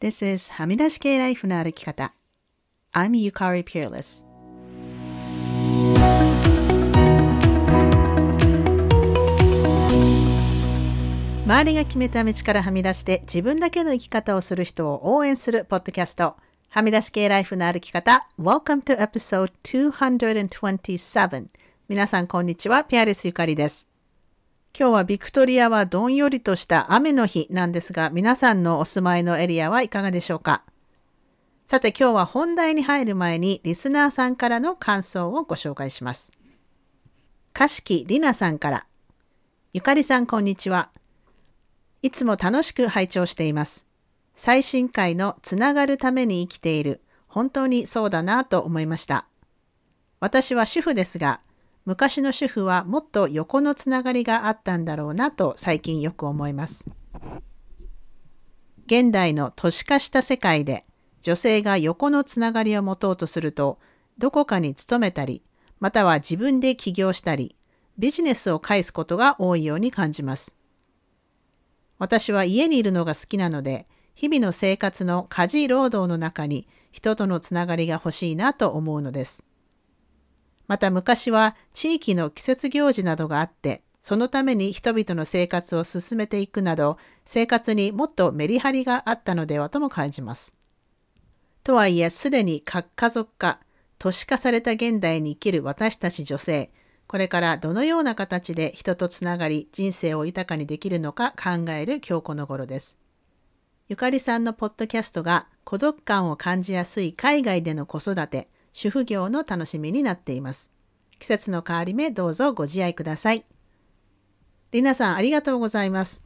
This is はみ出し系ライフの歩き方。I'm Yukari Peerless. 周りが決めた道からはみ出して自分だけの生き方をする人を応援するポッドキャスト。はみ出し系ライフの歩き方。Welcome to episode 227. 皆さんこんにちは。ピアレスゆかりです。今日はビクトリアはどんよりとした雨の日なんですが、皆さんのお住まいのエリアはいかがでしょうか？さて今日は本題に入る前にリスナーさんからの感想をご紹介します。かしきりなさんから。ゆかりさんこんにちは。いつも楽しく拝聴しています。最新回のつながるために生きている。本当にそうだなと思いました。私は主婦ですが、昔の主婦はもっと横のつながりがあったんだろうなと最近よく思います。現代の都市化した世界で女性が横のつながりを持とうとすると、どこかに勤めたり、または自分で起業したり、ビジネスを介すことが多いように感じます。私は家にいるのが好きなので、日々の生活の家事労働の中に人とのつながりが欲しいなと思うのです。また昔は地域の季節行事などがあって、そのために人々の生活を進めていくなど、生活にもっとメリハリがあったのではとも感じます。とはいえ、すでに核家族化、都市化された現代に生きる私たち女性、これからどのような形で人とつながり人生を豊かにできるのか考える今日この頃です。ゆかりさんのポッドキャストが孤独感を感じやすい海外での子育て、主婦業の楽しみになっています。季節の変わり目どうぞご自愛ください。りなさんありがとうございます。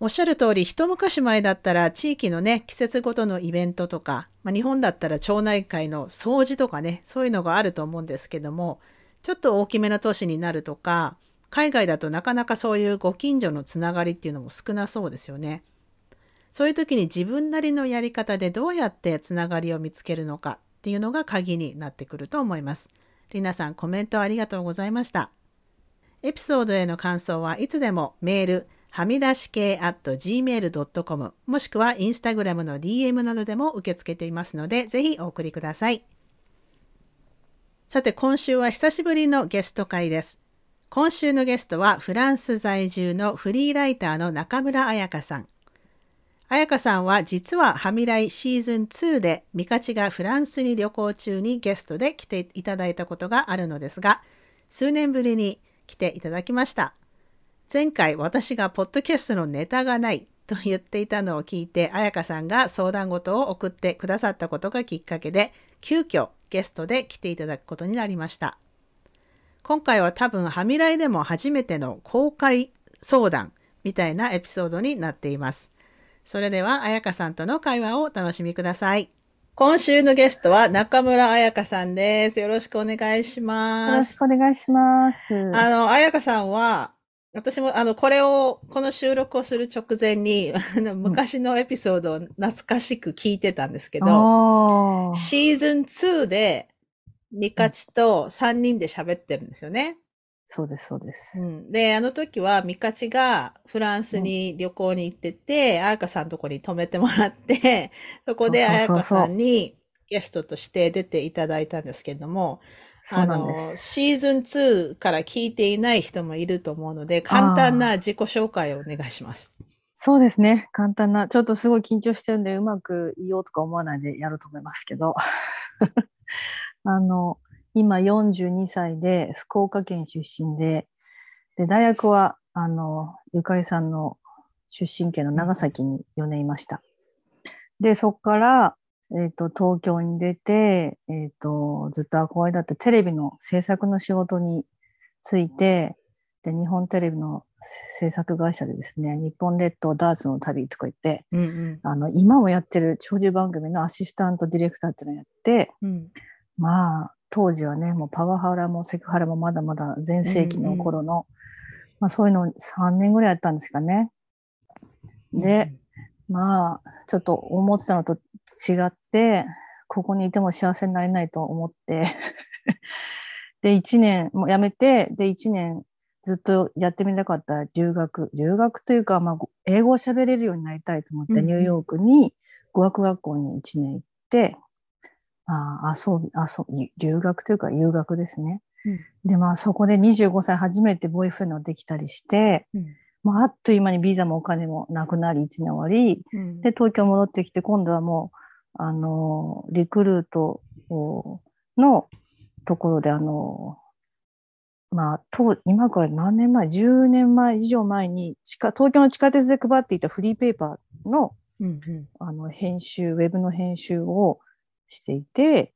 おっしゃる通り、一昔前だったら地域のね、季節ごとのイベントとか、まあ、日本だったら町内会の掃除とかね、そういうのがあると思うんですけども、ちょっと大きめの都市になるとか、海外だとなかなかそういうご近所のつながりっていうのも少なそうですよね。そういう時に自分なりのやり方でどうやってつながりを見つけるのかっていうのが鍵になってくると思います。りなさんコメントありがとうございました。エピソードへの感想はいつでもメール、はみ出し系 at gmail.com もしくはインスタグラムの DM などでも受け付けていますので、ぜひお送りください。さて、今週は久しぶりのゲスト会です。今週のゲストはフランス在住のフリーライターの中村彩香さん。彩香さんは実はハミライシーズン2でミカチがフランスに旅行中にゲストで来ていただいたことがあるのですが、数年ぶりに来ていただきました。前回私がポッドキャストのネタがないと言っていたのを聞いて、彩香さんが相談事を送ってくださったことがきっかけで、急遽ゲストで来ていただくことになりました。今回は多分、はみらいでも初めての公開相談みたいなエピソードになっています。それでは、彩香さんとの会話をお楽しみください。今週のゲストは中村彩香さんです。よろしくお願いします。よろしくお願いします。あの、彩香さんは、私も、あの、これを、この収録をする直前に、あの、昔のエピソードを懐かしく聞いてたんですけど、うん、シーズン2で、ミカチと3人で喋ってるんですよね。そうです、そうです。うん、で、あの時はミカチがフランスに旅行に行ってて、あやかさんのとこに泊めてもらって、そこであやかさんにゲストとして出ていただいたんですけれども、あの、シーズン2から聞いていない人もいると思うので、簡単な自己紹介をお願いします。そうですね。簡単な、ちょっとすごい緊張してるんで、うまく言おうとか思わないでやると思いますけど。あの、今42歳で、福岡県出身で、で、大学は、あの、ゆかりさんの出身県の長崎に4年いました。で、そこから、えっ、ー、と、東京に出て、えっ、ー、と、ずっと憧れだったテレビの制作の仕事について、で、日本テレビの制作会社でですね、日本列島ダーツの旅とか言って、うんうん、あの、今もやってる長寿番組のアシスタントディレクターっていうのをやって、うん、まあ、当時はね、もうパワハラもセクハラもまだまだ全盛期の頃の、うんうん、まあそういうのを3年ぐらいやったんですかね。で、うん、まあ、ちょっと思ってたのと違って、ここにいても幸せになれないと思って。で、1年、もう辞めて、で、1年ずっとやってみたかった。留学、留学というか、まあ、英語を喋れるようになりたいと思って、ニューヨークに語学学校に1年行って、あ遊び、遊び、留学というか留学ですね。で、まあそこで25歳初めてボーイフレンドができたりして、うん。まああっという間にビザもお金もなくなり1年終わり、うん。で、東京戻ってきて、今度はもう、あの、リクルートのところで、あの、まあ、と今から何年前 ?10 年前以上前に東京の地下鉄で配っていたフリーペーパーのうんうん。あの編集、ウェブの編集をしていて、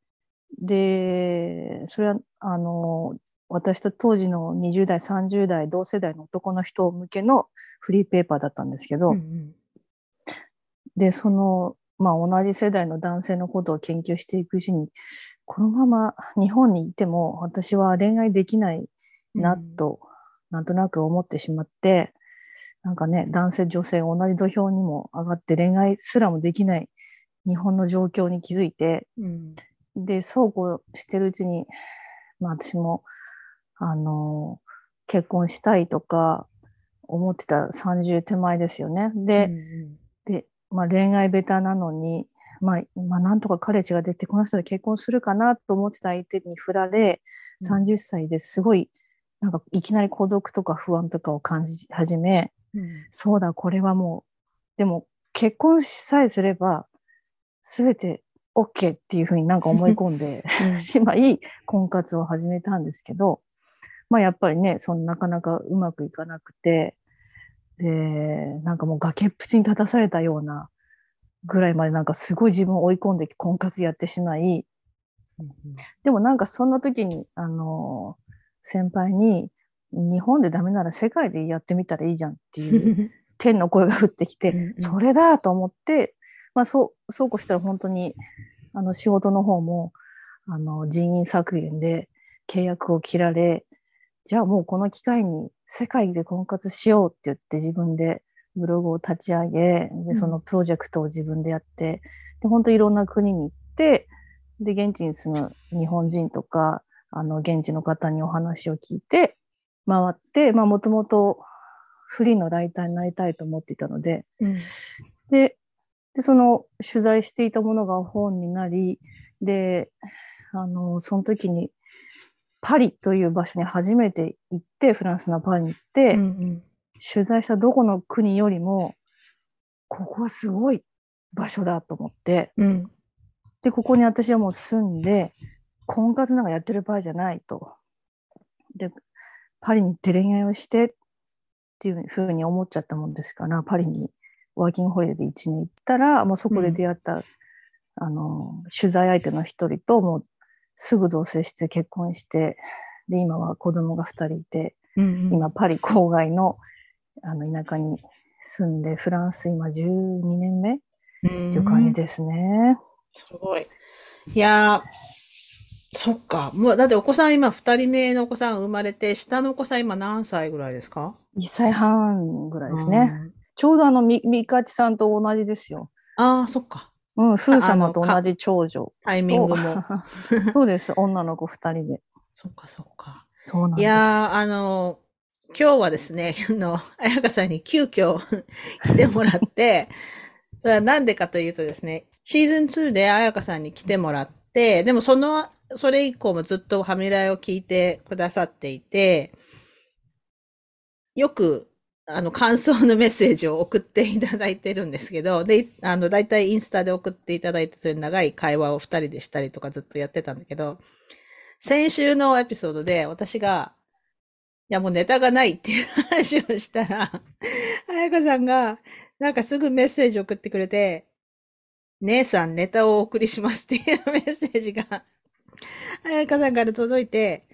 で、それは、あの、私と当時の20代、30代、同世代の男の人向けのフリーペーパーだったんですけど、うんうん。で、その、まあ、同じ世代の男性のことを研究していくうちに、このまま日本にいても私は恋愛できないなと、なんとなく思ってしまって、なんかね、男性、女性同じ土俵にも上がって恋愛すらもできない日本の状況に気づいて、うん。で、そうこうしてるうちに、まあ私も、あの、結婚したいとか思ってた30手前ですよね。で、うんで、まあ、恋愛ベタなのに、まあ、まあ、なんとか彼氏が出て、この人と結婚するかなと思ってた相手に振られ、うん。30歳ですごい、なんかいきなり孤独とか不安とかを感じ始め、うん。そうだ、これはもう、でも結婚さえすれば、すべて OK っていうふうになんか思い込んで うん。しまい、婚活を始めたんですけど、まあやっぱりね、そのなかなかうまくいかなくて、で、なんかもう崖っぷちに立たされたようなぐらいまでなんかすごい自分を追い込んで婚活やってしまい、でもなんかそんな時に、あの、先輩に、日本でダメなら世界でやってみたらいいじゃんっていう 天の声が降ってきて、うんうん。それだと思って、まあそう、そうこうしたら本当に、あの仕事の方も、あの人員削減で契約を切られ、じゃあもうこの機会に世界で婚活しようって言って自分でブログを立ち上げ、で、うん。そのプロジェクトを自分でやって、で、本当いろんな国に行って、で、現地に住む日本人とか、あの、現地の方にお話を聞いて、回って、まあ、もともとフリーのライターになりたいと思っていたので、うん。で、で、その取材していたものが本になり、で、あの、その時にパリという場所に初めて行って、フランスのパリに行って、うん取材したどこの国よりも、ここはすごい場所だと思って、うん。で、ここに私はもう住んで、婚活なんかやってる場合じゃないと。で、パリに行って恋愛をしてっていうふうに思っちゃったもんですから、パリにワーキングホリデーで1年行ったら、もうそこで出会った、あの、取材相手の一人と、もうすぐ同棲して結婚して、で、今は子供が2人いて、うん今パリ郊外のあの田舎に住んで、フランス今12年目っていう感じですね。すごい。いやー、そっか。もう、だってお子さん今、二人目のお子さん生まれて、下のお子さん今何歳ぐらいですか？1歳半ぐらいですね。。ちょうどあの、み、みかちさんと同じですよ。ああー、そっか。うん、ふう様と同じ長女タイミングも。と。そうです、女の子2人で。そっか、そっか。そうなんです。いやー、あの、今日はですね、あの、彩香さんに急遽来てもらって、それはなんでかというとですね、シーズン2で彩香さんに来てもらって、でもその、それ以降もずっとハミライを聞いてくださっていて、よく、あの、感想のメッセージを送っていただいてるんですけど、で、あの、だいたいインスタで送っていただいて、そういう長い会話を二人でしたりとかずっとやってたんだけど、先週のエピソードで私が、いやもうネタがないっていう話をしたら、彩香さんが、なんかすぐメッセージ送ってくれて、姉さんネタをお送りしますっていうメッセージが、彩香さんから届いて、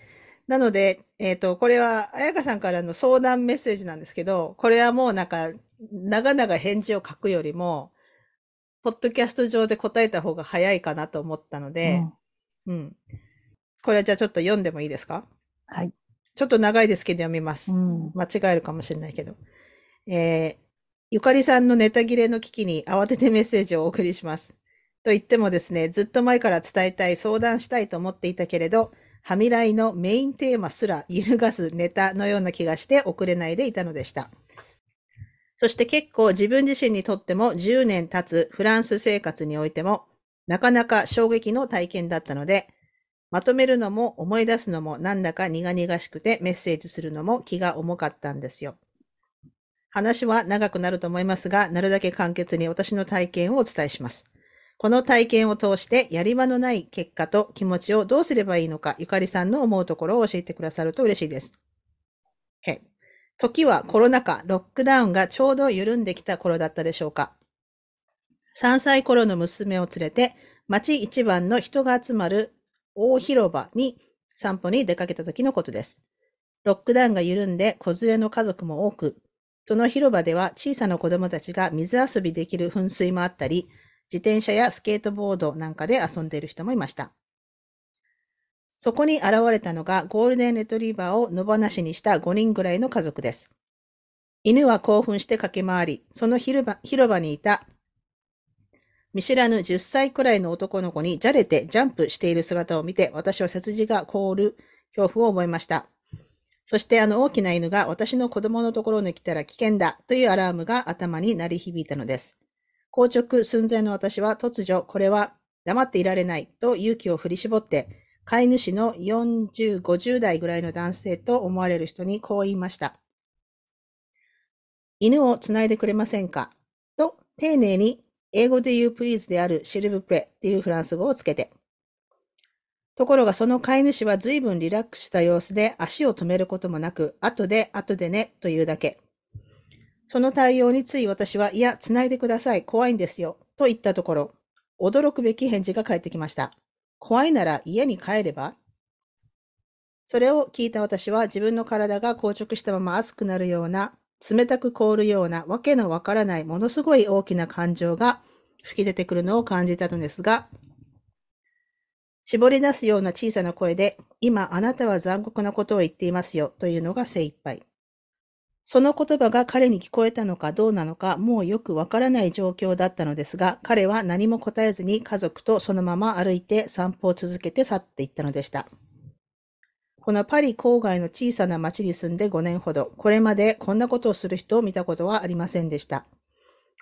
なので、えっ、と、これは、彩香さんからの相談メッセージなんですけど、これはもうなんか、長々返事を書くよりも、ポッドキャスト上で答えた方が早いかなと思ったのうで、んうん。これはじゃあちょっと読んでもいいですか？はい。ちょっと長いですけど読みます。うん。間違えるかもしれないけど。えー、ゆかりさんのネタ切れの危機に慌ててメッセージをお送りします。と言ってもですね、ずっと前から伝えたい、相談したいと思っていたけれど、はみらいのメインテーマすら揺るがすネタのような気がして送れないでいたのでした。そして結構自分自身にとっても10年経つフランス生活においても、なかなか衝撃の体験だったので、まとめるのも思い出すのもなんだか苦々しくてメッセージするのも気が重かったんですよ。話は長くなると思いますが、なるだけ簡潔に私の体験をお伝えします。この体験を通してやり場のない結果と気持ちをどうすればいいのか、ゆかりさんの思うところを教えてくださると嬉しいです。Okay. 時はコロナ禍、ロックダウンがちょうど緩んできた頃だったでしょうか。3歳頃の娘を連れて、町一番の人が集まる大広場に散歩に出かけた時のことです。ロックダウンが緩んで子連れの家族も多く、その広場では小さな子供たちが水遊びできる噴水もあったり、自転車やスケートボードなんかで遊んでいる人もいました。そこに現れたのがゴールデンレトリバーを野放しにした5人ぐらいの家族です。犬は興奮して駆け回り、その広場広場にいた見知らぬ10歳くらいの男の子にじゃれてジャンプしている姿を見て、私は背筋が凍る恐怖を覚えました。そしてあの大きな犬が私の子供のところに来たら危険だというアラームが頭に鳴り響いたのです。硬直寸前の私は突如、これは黙っていられないと勇気を振り絞って、飼い主の40、50代ぐらいの男性と思われる人にこう言いました。犬をつないでくれませんか？と丁寧に英語で言うプリーズであるシルブプレっていうフランス語をつけて。ところがその飼い主は随分リラックスした様子で足を止めることもなく、後で後でねというだけ。その対応につい私は、いや、つないでください。怖いんですよ。と言ったところ、驚くべき返事が返ってきました。怖いなら家に帰れば？それを聞いた私は自分の体が硬直したまま熱くなるような冷たく凍るようなわけのわからないものすごい大きな感情が吹き出てくるのを感じたのですが、絞り出すような小さな声で、今あなたは残酷なことを言っていますよというのが精一杯。その言葉が彼に聞こえたのかどうなのかもうよくわからない状況だったのですが、彼は何も答えずに家族とそのまま歩いて散歩を続けて去っていったのでした。このパリ郊外の小さな町に住んで5年ほど、これまでこんなことをする人を見たことはありませんでした。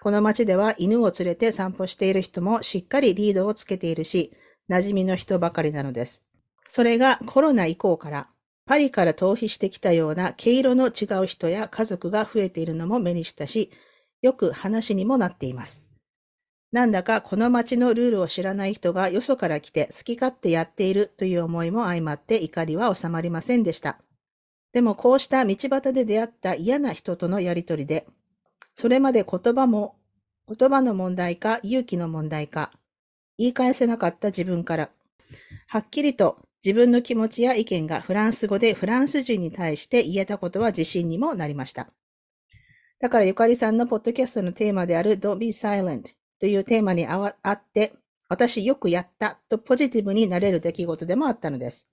この町では犬を連れて散歩している人もしっかりリードをつけているし、馴染みの人ばかりなのです。それがコロナ以降から、パリから逃避してきたような毛色の違う人や家族が増えているのも目にしたし、よく話にもなっています。なんだかこの街のルールを知らない人がよそから来て好き勝手やっているという思いも相まって怒りは収まりませんでした。でもこうした道端で出会った嫌な人とのやりとりで、それまで言葉も、言葉の問題か勇気の問題か、言い返せなかった自分から、はっきりと自分の気持ちや意見がフランス語でフランス人に対して言えたことは自信にもなりました。だからゆかりさんのポッドキャストのテーマである Don't be silent というテーマにあって、私よくやったとポジティブになれる出来事でもあったのです。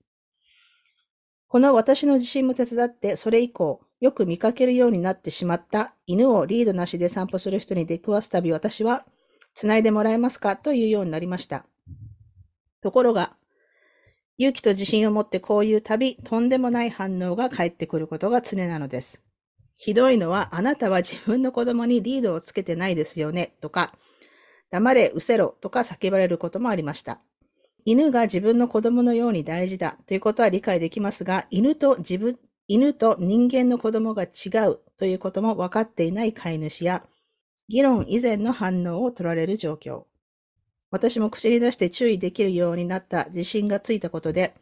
この私の自信も手伝って、それ以降、よく見かけるようになってしまった犬をリードなしで散歩する人に出くわすたび私は、繋いでもらえますか？というようになりました。ところが、勇気と自信を持ってこういう旅、とんでもない反応が返ってくることが常なのです。ひどいのは、あなたは自分の子供にリードをつけてないですよね、とか、黙れ、失せろとか叫ばれることもありました。犬が自分の子供のように大事だということは理解できますが、犬と自分、犬と人間の子供が違うということも分かっていない飼い主や、議論以前の反応を取られる状況。私も口に出して注意できるようになった自信がついたことで、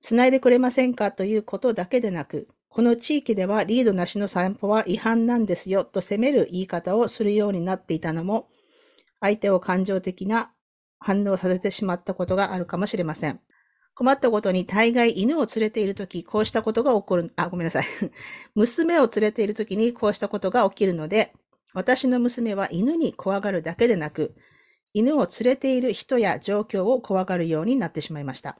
繋いでくれませんかということだけでなく、この地域ではリードなしの散歩は違反なんですよと責める言い方をするようになっていたのも、相手を感情的な反応させてしまったことがあるかもしれません。困ったことに大概犬を連れているとき、こうしたことが起こる、あ、ごめんなさい。娘を連れているときにこうしたことが起きるので、私の娘は犬に怖がるだけでなく、犬を連れている人や状況を怖がるようになってしまいました。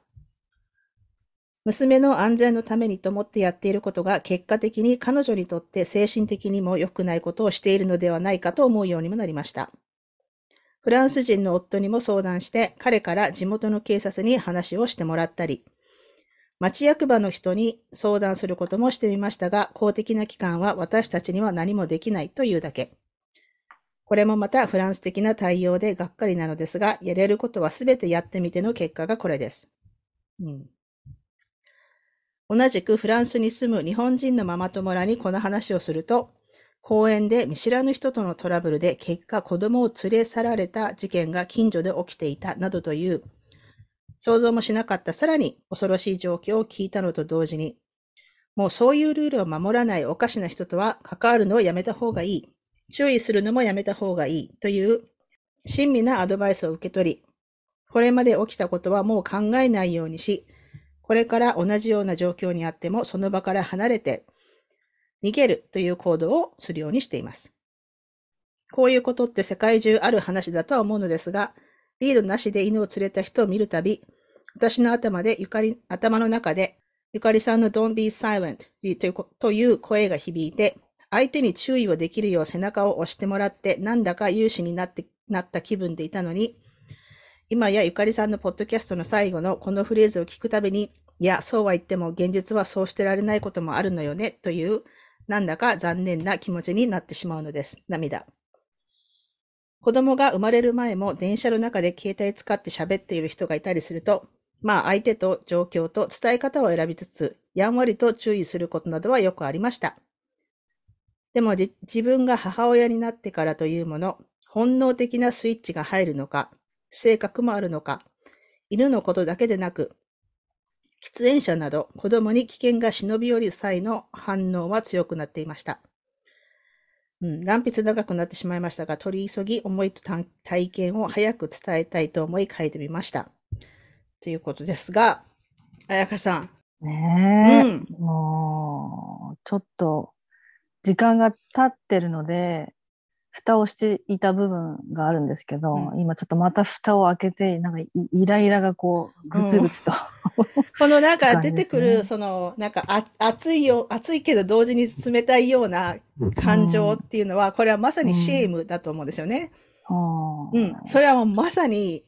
娘の安全のためにと思ってやっていることが結果的に彼女にとって精神的にも良くないことをしているのではないかと思うようにもなりました。フランス人の夫にも相談して、彼から地元の警察に話をしてもらったり、町役場の人に相談することもしてみましたが、公的な機関は私たちには何もできないというだけ。これもまたフランス的な対応でがっかりなのですが、やれることはすべてやってみての結果がこれです。うん、同じくフランスに住む日本人のママ友らにこの話をすると、公園で見知らぬ人とのトラブルで結果子供を連れ去られた事件が近所で起きていたなどという想像もしなかったさらに恐ろしい状況を聞いたのと同時にもうそういうルールを守らないおかしな人とは関わるのをやめた方がいい。注意するのもやめた方がいいという親身なアドバイスを受け取り、これまで起きたことはもう考えないようにし、これから同じような状況にあってもその場から離れて逃げるという行動をするようにしています。こういうことって世界中ある話だとは思うのですが、リードなしで犬を連れた人を見るたび、私の頭でゆかり、頭の中で、ゆかりさんの Don't be silent という声が響いて、相手に注意をできるよう背中を押してもらって、なんだか有志になって、なった気分でいたのに、今やゆかりさんのポッドキャストの最後のこのフレーズを聞くたびに、いや、そうは言っても現実はそうしてられないこともあるのよね、という、なんだか残念な気持ちになってしまうのです。涙。子供が生まれる前も電車の中で携帯使って喋っている人がいたりすると、まあ相手と状況と伝え方を選びつつ、やんわりと注意することなどはよくありました。でも自分が母親になってからというもの、本能的なスイッチが入るのか、性格もあるのか、犬のことだけでなく、喫煙者など子供に危険が忍び寄る際の反応は強くなっていました。うん、乱筆長くなってしまいましたが、取り急ぎ思いと体験を早く伝えたいと思い書いてみました。ということですが、彩香さん。ねえ、うん、もう、ちょっと、時間が経ってるので、蓋をしていた部分があるんですけど、うん、今ちょっとまた蓋を開けて、なんかイライラがこう、ぐつぐつと、うん、このなんか 出てくる、その、なんかあ熱いよ、熱いけど同時に冷たいような感情っていうのは、これはまさにシェームだと思うんですよね。うん。それはもうまさに、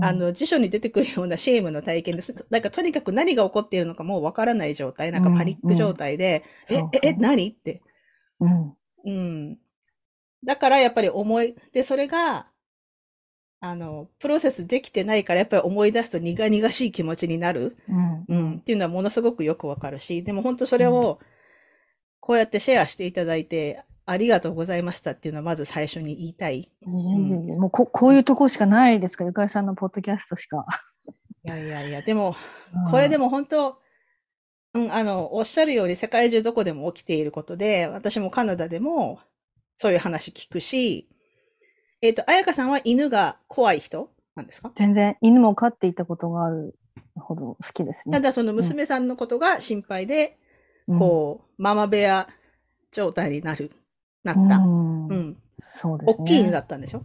あの、辞書に出てくるようなシェームの体験です。なんかとにかく何が起こっているのかもうわからない状態、なんかパニック状態で、うん。うん、え、え、え、何？って。うん。うん。だからやっぱり思い、で、それが、あの、プロセスできてないからやっぱり思い出すと苦々しい気持ちになる。うん。うん、っていうのはものすごくよくわかるし、でも本当それを、こうやってシェアしていただいて、ありがとうございましたっていうのはまず最初に言いたい。うん、もうここういうとこしかないですか？ゆかりさんのポッドキャストしか。いやいやいや、でも、これでも本当、うん、あの、おっしゃるように世界中どこでも起きていることで、私もカナダでもそういう話聞くし、えっ、ー、と、彩香さんは犬が怖い人なんですか？全然、犬も飼っていたことがあるほど好きですね。ただ、その娘さんのことが心配で、うん、こう、ママ部屋状態になる、なった。うん。うん、そうですね。大きい犬だったんでしょ？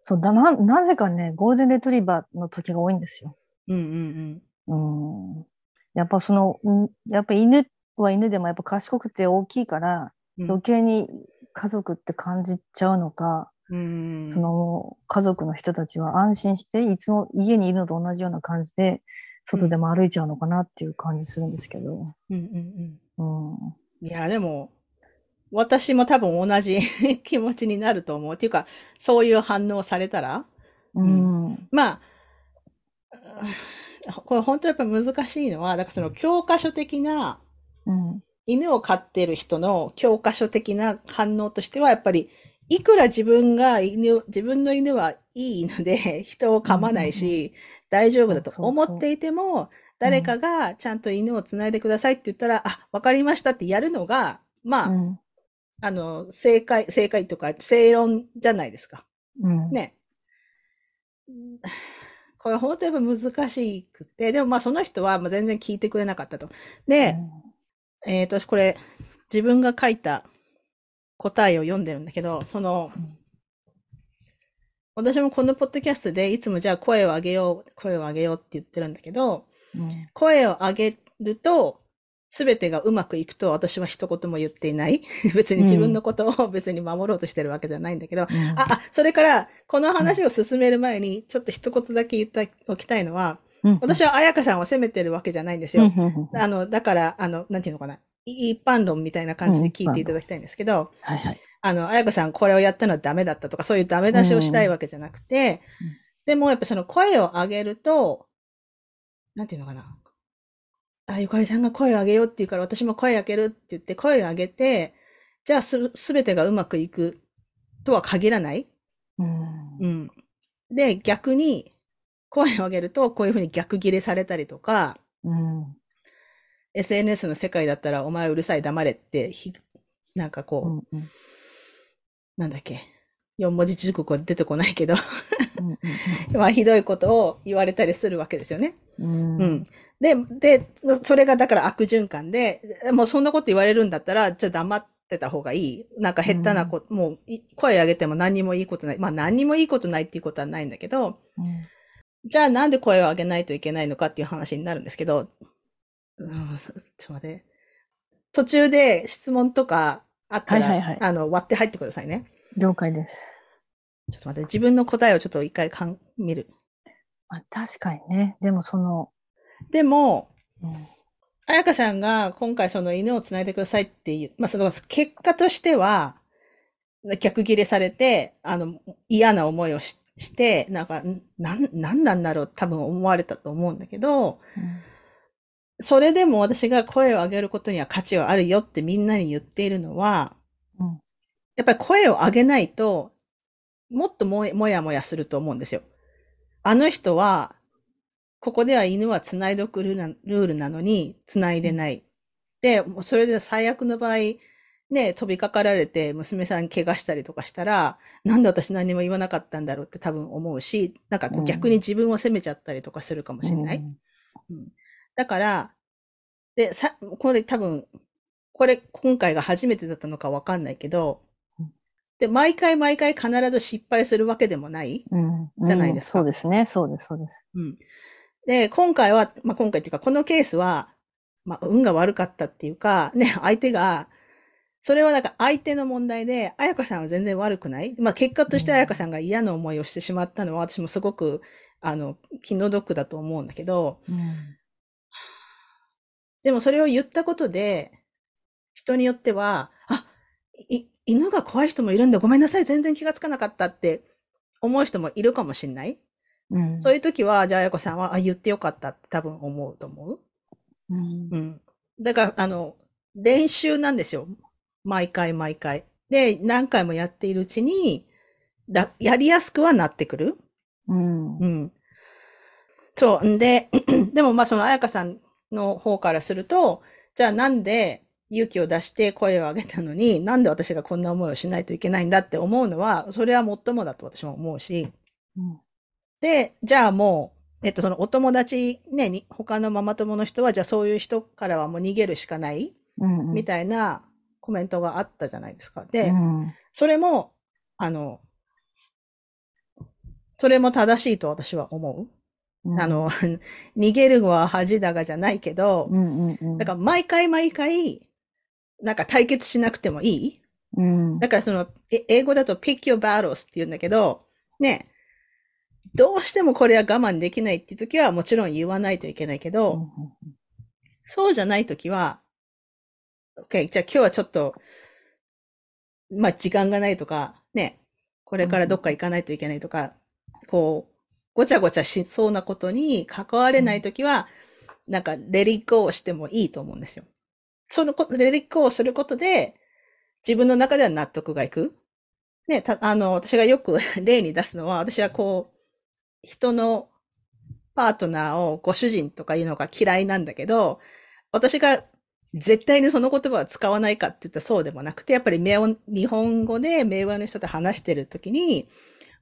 そうだな、なぜかね、ゴールデンレトリバーの時が多いんですよ。うんうんうん。うん。やっぱその、やっぱ犬は犬でもやっぱ賢くて大きいから、余計に家族って感じちゃうのか、うん、その家族の人たちは安心していつも家にいるのと同じような感じで外でも歩いちゃうのかなっていう感じするんですけど。うんうんうん。うん、いやでも私も多分同じ 気持ちになると思う。っていうかそういう反応されたら、うん、うん、まあこれ本当やっぱ難しいのはだからその教科書的な、うん。犬を飼ってる人の教科書的な反応としては、やっぱり、いくら自分が犬、自分の犬はいい犬で 人を噛まないし、大丈夫だと思っていても、誰かがちゃんと犬をつないでくださいって言ったら、あ、わかりましたってやるのが、まあ、うん、あの、正解、正解とか正論じゃないですか。うん、ね。これ本当にやっぱ難しくて、でもまあその人は全然聞いてくれなかったと。で、うん。えっ、ー、と、これ、自分が書いた答えを読んでるんだけど、その、私もこのポッドキャストでいつもじゃあ声を上げよう、声を上げようって言ってるんだけど、うん、声を上げると、すべてがうまくいくと私は一言も言っていない。別に自分のことを別に守ろうとしてるわけじゃないんだけど、うん、あ、あ、それから、この話を進める前に、ちょっと一言だけ言っておきたいのは、私は彩香さんを責めてるわけじゃないんですよ。あの、だから、あの、なんていうのかな。一般論みたいな感じで聞いていただきたいんですけど、はいはい、あの、あやこさんこれをやったのはダメだったとか、そういうダメ出しをしたいわけじゃなくて、うん。でもやっぱその声を上げると、なんていうのかな。あ、ゆかりさんが声を上げようって言うから私も声を上げるって言って声を上げて、じゃあす、すべてがうまくいくとは限らない?うんうん。で、逆に、声を上げると、こういうふうに逆ギレされたりとか、うん。SNS の世界だったら、お前うるさい黙れって、ひなんかうこう、んうんなんだっけ、四文字熟語出てこないけど、うん まあ、ひどいことを言われたりするわけですよね。うんうん。で、で、それがだから悪循環で、もうそんなこと言われるんだったら、じゃあ黙ってた方がいい。なんか下手なこと、もうい声上げても何にもいいことない。まあ何にもいいことないっていうことはないんだけど、うんじゃあなんで声を上げないといけないのかっていう話になるんですけど、うん、そちょっと待って。途中で質問とかあったら、はいはいはいあの、割って入ってくださいね。了解です。ちょっと待って、自分の答えをちょっと一回かん見る。まあ、確かにね。でもその、でも、うん。彩香さんが今回その犬をつないでくださいっていう、まあその結果としては、逆ギレされて、あの、嫌な思いをしして、なんか、んなん、なんなんだろう多分思われたと思うんだけど、それでも私が声を上げることには価値はあるよってみんなに言っているのは、うん。やっぱり声を上げないと、もっとももやもやすると思うんですよ。あの人は、ここでは犬は繋いでおくルールなルールなのに、繋いでない。で、もうそれで最悪の場合、ね、飛びかかられて娘さん怪我したりとかしたら、なんで私何も言わなかったんだろうって多分思うし、なんかこううん逆に自分を責めちゃったりとかするかもしれない。うんうんだから、で、さ、これ多分、これ今回が初めてだったのかわかんないけどうん、で、毎回毎回必ず失敗するわけでもない。うんじゃないですかうんそうですね。そうです、そうです。うん。で、今回は、まあ、今回っていうか、このケースは、まあ、運が悪かったっていうか、ね、相手が、それはなんか相手の問題で、彩香さんは全然悪くない？まあ、結果としてうん彩香さんが嫌な思いをしてしまったのは、私もすごく、あの、気の毒だと思うんだけど、うんでもそれを言ったことで、人によっては、あ、い犬が怖い人もいるんだ、ごめんなさい、全然気がつかなかったって思う人もいるかもしれない。うんそういう時は、じゃあ、あやこさんは、あ、言ってよかったって多分思うと思う。うんうん。だから、あの、練習なんですよ。毎回毎回。で、何回もやっているうちに、らやりやすくはなってくる。うんうん。そう。んで、でもまあその彩香さんの方からすると、じゃあなんで勇気を出して声を上げたのに、なんで私がこんな思いをしないといけないんだって思うのは、それはもっともだと私も思うし。うんで、じゃあもう、えっとそのお友達ね、に他のママ友の人は、じゃあそういう人からはもう逃げるしかないうんみたいなコメントがあったじゃないですか。で、うん。それも、あの、それも正しいと私は思う。うん。あの、逃げるは恥だがじゃないけど、うんうんうん。だから毎回毎回、なんか対決しなくてもいい。うん。だからその、え英語だと pick your battles って言うんだけど、ね、どうしてもこれは我慢できないっていう時はもちろん言わないといけないけど、そうじゃない時は、OK、じゃあ今日はちょっと、まあ時間がないとか、ね、これからどっか行かないといけないとか、こう、ごちゃごちゃしそうなことに関われない時は、なんかレリッコをしてもいいと思うんですよ。そのこ、レリッコをすることで、自分の中では納得がいく。ね、た、あの、私がよく 例に出すのは、私はこう、人のパートナーをご主人とかいうのが嫌いなんだけど、私が絶対にその言葉は使わないかって言ったらそうでもなくて、やっぱり名音日本語で名和の人と話してる時に、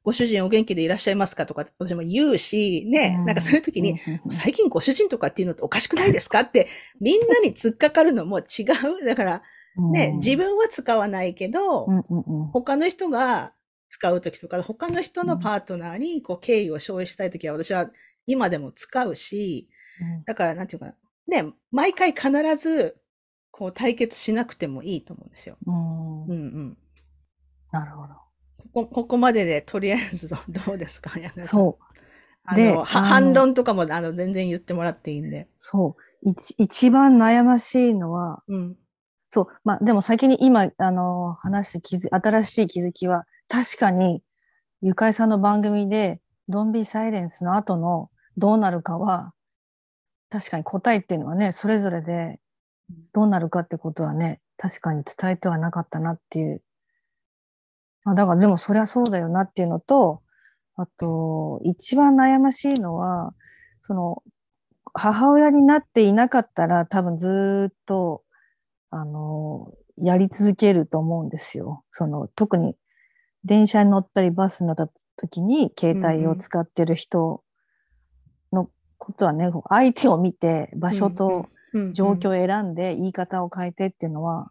ご主人お元気でいらっしゃいますかとか私も言うし、ね、うん。なんかそういう時に、うんうん最近ご主人とかっていうのっておかしくないですかって、みんなに突っかかるのも違う。だから、ね、自分は使わないけど、うんうんうん。他の人が使うときとか、他の人のパートナーにこう敬意を表したいときは私は今でも使うし、だからなんていうかな、ね、毎回必ずこう対決しなくてもいいと思うんですよ。うんうんうん。なるほど。ここここまででとりあえずど どうですかそう。あでの反論とかもあの全然言ってもらっていいんで。そう。一一番悩ましいのは、うん。そう。まあ、でも先に今、あの、話して気づ、新しい気づきは、確かに、ゆかいさんの番組で、ドンビーサイレンスの後のどうなるかは、確かに答えっていうのはね、それぞれでどうなるかってことはね、確かに伝えてはなかったなっていう。まあ、だからでもそりゃそうだよなっていうのと、あと、一番悩ましいのは、その、母親になっていなかったら多分ずっと、あの、やり続けると思うんですよ。その、特に電車に乗ったりバスに乗った時に携帯を使ってる人のことはね、うんうん、相手を見て場所と状況を選んで言い方を変えてっていうのは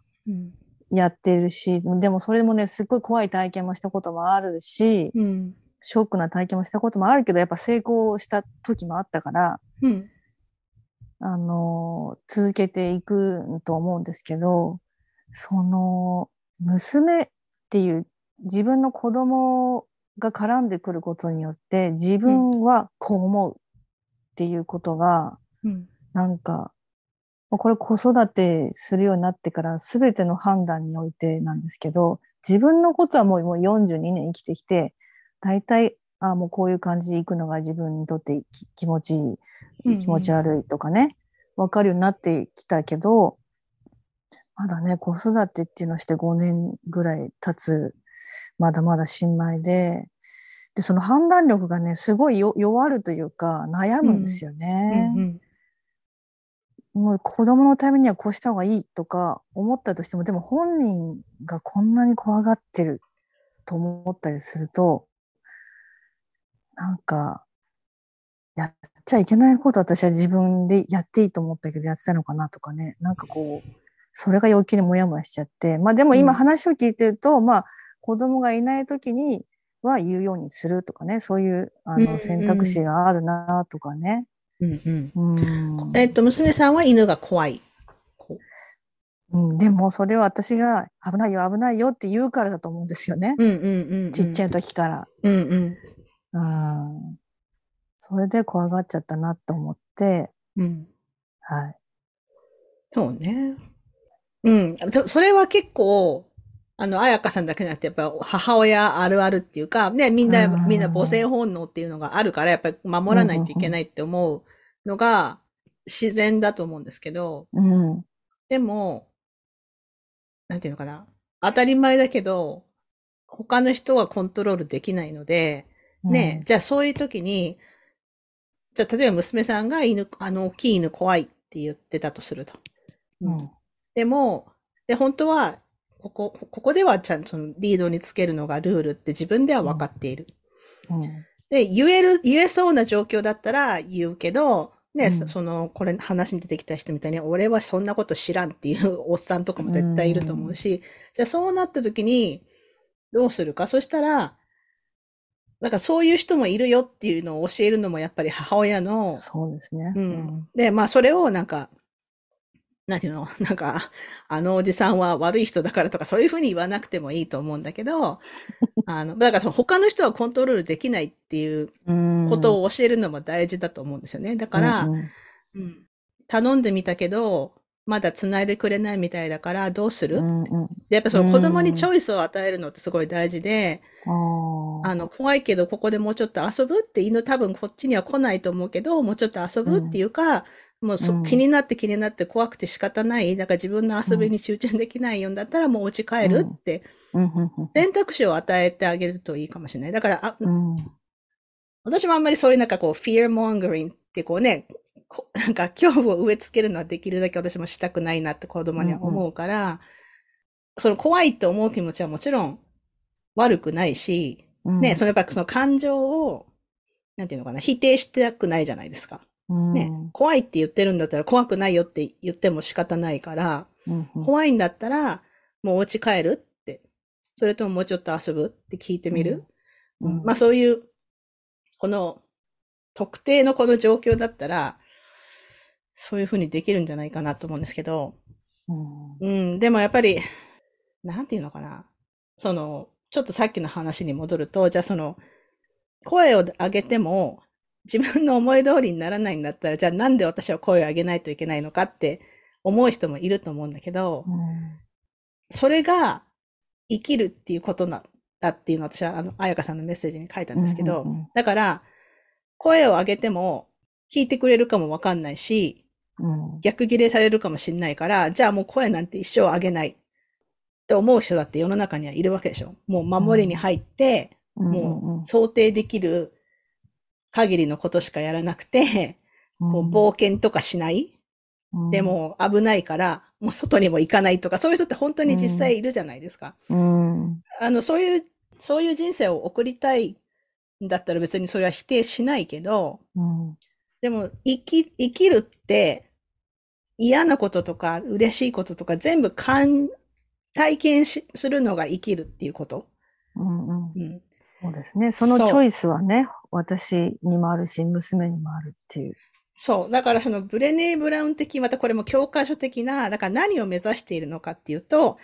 やってるし、うん、でもそれもね、すっごい怖い体験もしたこともあるし、うん、ショックな体験もしたこともあるけど、やっぱ成功した時もあったから、うん、あの、続けていくと思うんですけど、その、娘っていう自分の子供が絡んでくることによって、自分はこう思うっていうことが、うん、なんか、これ子育てするようになってから全ての判断においてなんですけど、自分のことはもうもう42年生きてきて、大体、あもうこういう感じで行くのが自分にとって気持ちいい、気持ち悪いとかね、わ、うん、かるようになってきたけど、まだね、子育てっていうのをして5年ぐらい経つまだまだ新米で、で、その判断力がね、すごい弱るというか、悩むんですよね。うんうんうん、もう子供のためにはこうした方がいいとか思ったとしても、でも本人がこんなに怖がってると思ったりすると、なんか、やっちゃいけないこと私は自分でやっていいと思ったけどやってたのかなとかね、なんかこう、それが余計にもやもやしちゃって、まあでも今話を聞いてると、うん、まあ子供がいない時には言うようにするとかね、そういうあの選択肢があるなとかね。うんうん。うん、えっと、娘さんは犬が怖い。うん、でもそれは私が危ないよ危ないよって言うからだと思うんですよね。うんうんうんうん、ちっちゃい時から。うんうんうん、それで怖がっちゃったなと思って、うん、はい。そうね。うん。それは結構、あの、彩香さんだけじゃなくて、やっぱ母親あるあるっていうか、ね、みんな、みんな母性本能っていうのがあるから、やっぱり守らないといけないって思うのが自然だと思うんですけど、うん、でも、なんていうのかな。当たり前だけど、他の人はコントロールできないので、ね、うん、じゃあそういう時に、じゃあ例えば娘さんが犬、あの大きい犬怖いって言ってたとすると。うん、でも、で、本当はここ、ここではちゃんとリードにつけるのがルールって自分では分かっている。うん、で、言える、言えそうな状況だったら言うけど、ね、うん、その、これ話に出てきた人みたいに、俺はそんなこと知らんっていうおっさんとかも絶対いると思うし、うん、じゃあそうなった時に、どうするか？そしたら、なんかそういう人もいるよっていうのを教えるのもやっぱり母親の。そうですね。うん。で、まあそれをなんか、なんていうの？なんか、あのおじさんは悪い人だからとか、そういうふうに言わなくてもいいと思うんだけど、あの、だからその他の人はコントロールできないっていうことを教えるのも大事だと思うんですよね。だから、うん、うん、頼んでみたけど、まだ繋いでくれないみたいだからどうする、うんうん、でやっぱその子供にチョイスを与えるのってすごい大事で、うん、あの、怖いけどここでもうちょっと遊ぶって犬多分こっちには来ないと思うけど、もうちょっと遊ぶっていうか、もうそ、うん、気になって気になって怖くて仕方ない。だから自分の遊びに集中できないようんだったらもうお家帰るって、選択肢を与えてあげるといいかもしれない。だから、あ、うん、私もあんまりそういうなん。かこう、fear mongering ってこうね、なんか恐怖を植え付けるのはできるだけ私もしたくないなって子供には思うから、うん。うん、その怖いって思う気持ちはもちろん悪くないし、うん、ね、そのやっぱその感情を、なんていうのかな、否定したくないじゃないですか。ね、怖いって言ってるんだったら怖くないよって言っても仕方ないから、うんうん、怖いんだったらもうお家帰るって、それとももうちょっと遊ぶって聞いてみる。うん、うん、まあそういう、この特定のこの状況だったら、そういうふうにできるんじゃないかなと思うんですけど、うん、うん、でもやっぱり、なんていうのかな。その、ちょっとさっきの話に戻ると、じゃあその、声を上げても、自分の思い通りにならないんだったら、じゃあなんで私は声を上げないといけないのかって思う人もいると思うんだけど、うん。それが生きるっていうことなんだっていうのを私は、あの、彩香さんのメッセージに書いたんですけど、うんうんうん。だから、声を上げても聞いてくれるかもわかんないし、うん逆ギレされるかもしれないから、じゃあもう声なんて一生上げない。って思う人だって世の中にはいるわけでしょ。もう守りに入って、もう想定できる限りのことしかやらなくて、こう冒険とかしない。で、も危ないから、もう外にも行かないとか、そういう人って本当に実際いるじゃないですか。うん。あの、そういう、そういう人生を送りたいんだったら別にそれは否定しないけど、うんでも、生き、生きるって、嫌なこととか、嬉しいこととか、全部感、体験し、するのが生きるっていうこと。うんうんうん。そうですね。そのチョイスはね、私にもあるし、娘にもあるっていう。そう。だからそのブレネー・ブラウン的、またこれも教科書的な、だから何を目指しているのかっていうと、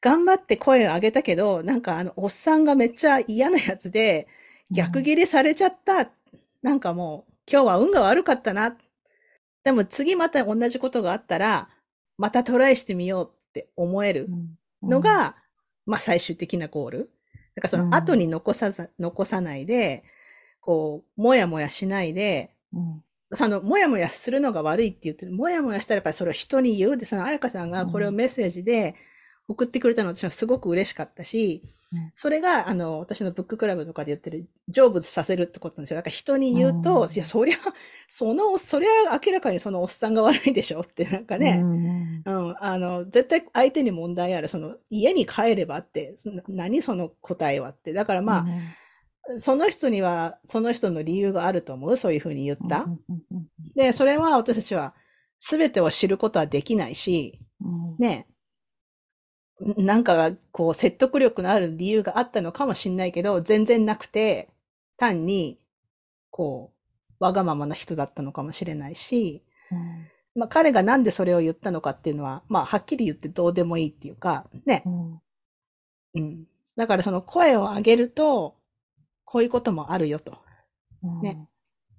頑張って声を上げたけど、なんかあの、おっさんがめっちゃ嫌なやつで、逆ギレされちゃった。なんかもう、今日は運が悪かったな。でも次また同じことがあったら、またトライしてみようって思えるうん。の、が、まあ最終的なゴール。だからその後に残さざ、残さないで、こう、もやもやしないで、うん。その、もやもやするのが悪いって言ってる、もやもやしたらやっぱりそれを人に言う。で、その、彩香さんがこれをメッセージで送ってくれたの私はすごく嬉しかったし、うんそれが、あの、私のブッククラブとかで言ってる、成仏させるってことなんですよ。だから人に言うと、うんいや、そりゃ、その、そりゃ明らかにそのおっさんが悪いでしょって、なんかね、うんうん、あの、絶対相手に問題ある。その、家に帰ればって、何その答えはって。だからまあ、その人には、その人の理由があると思う？そういうふうに言った？で、それは私たちは全てを知ることはできないし、うんね、なんかがこう説得力のある理由があったのかもしれないけど、全然なくて、単に、こう、わがままな人だったのかもしれないし、うんまあ彼がなんでそれを言ったのかっていうのは、まあはっきり言ってどうでもいいっていうか、ねう。んうん。だからその声を上げると、こういうこともあるよと。うんね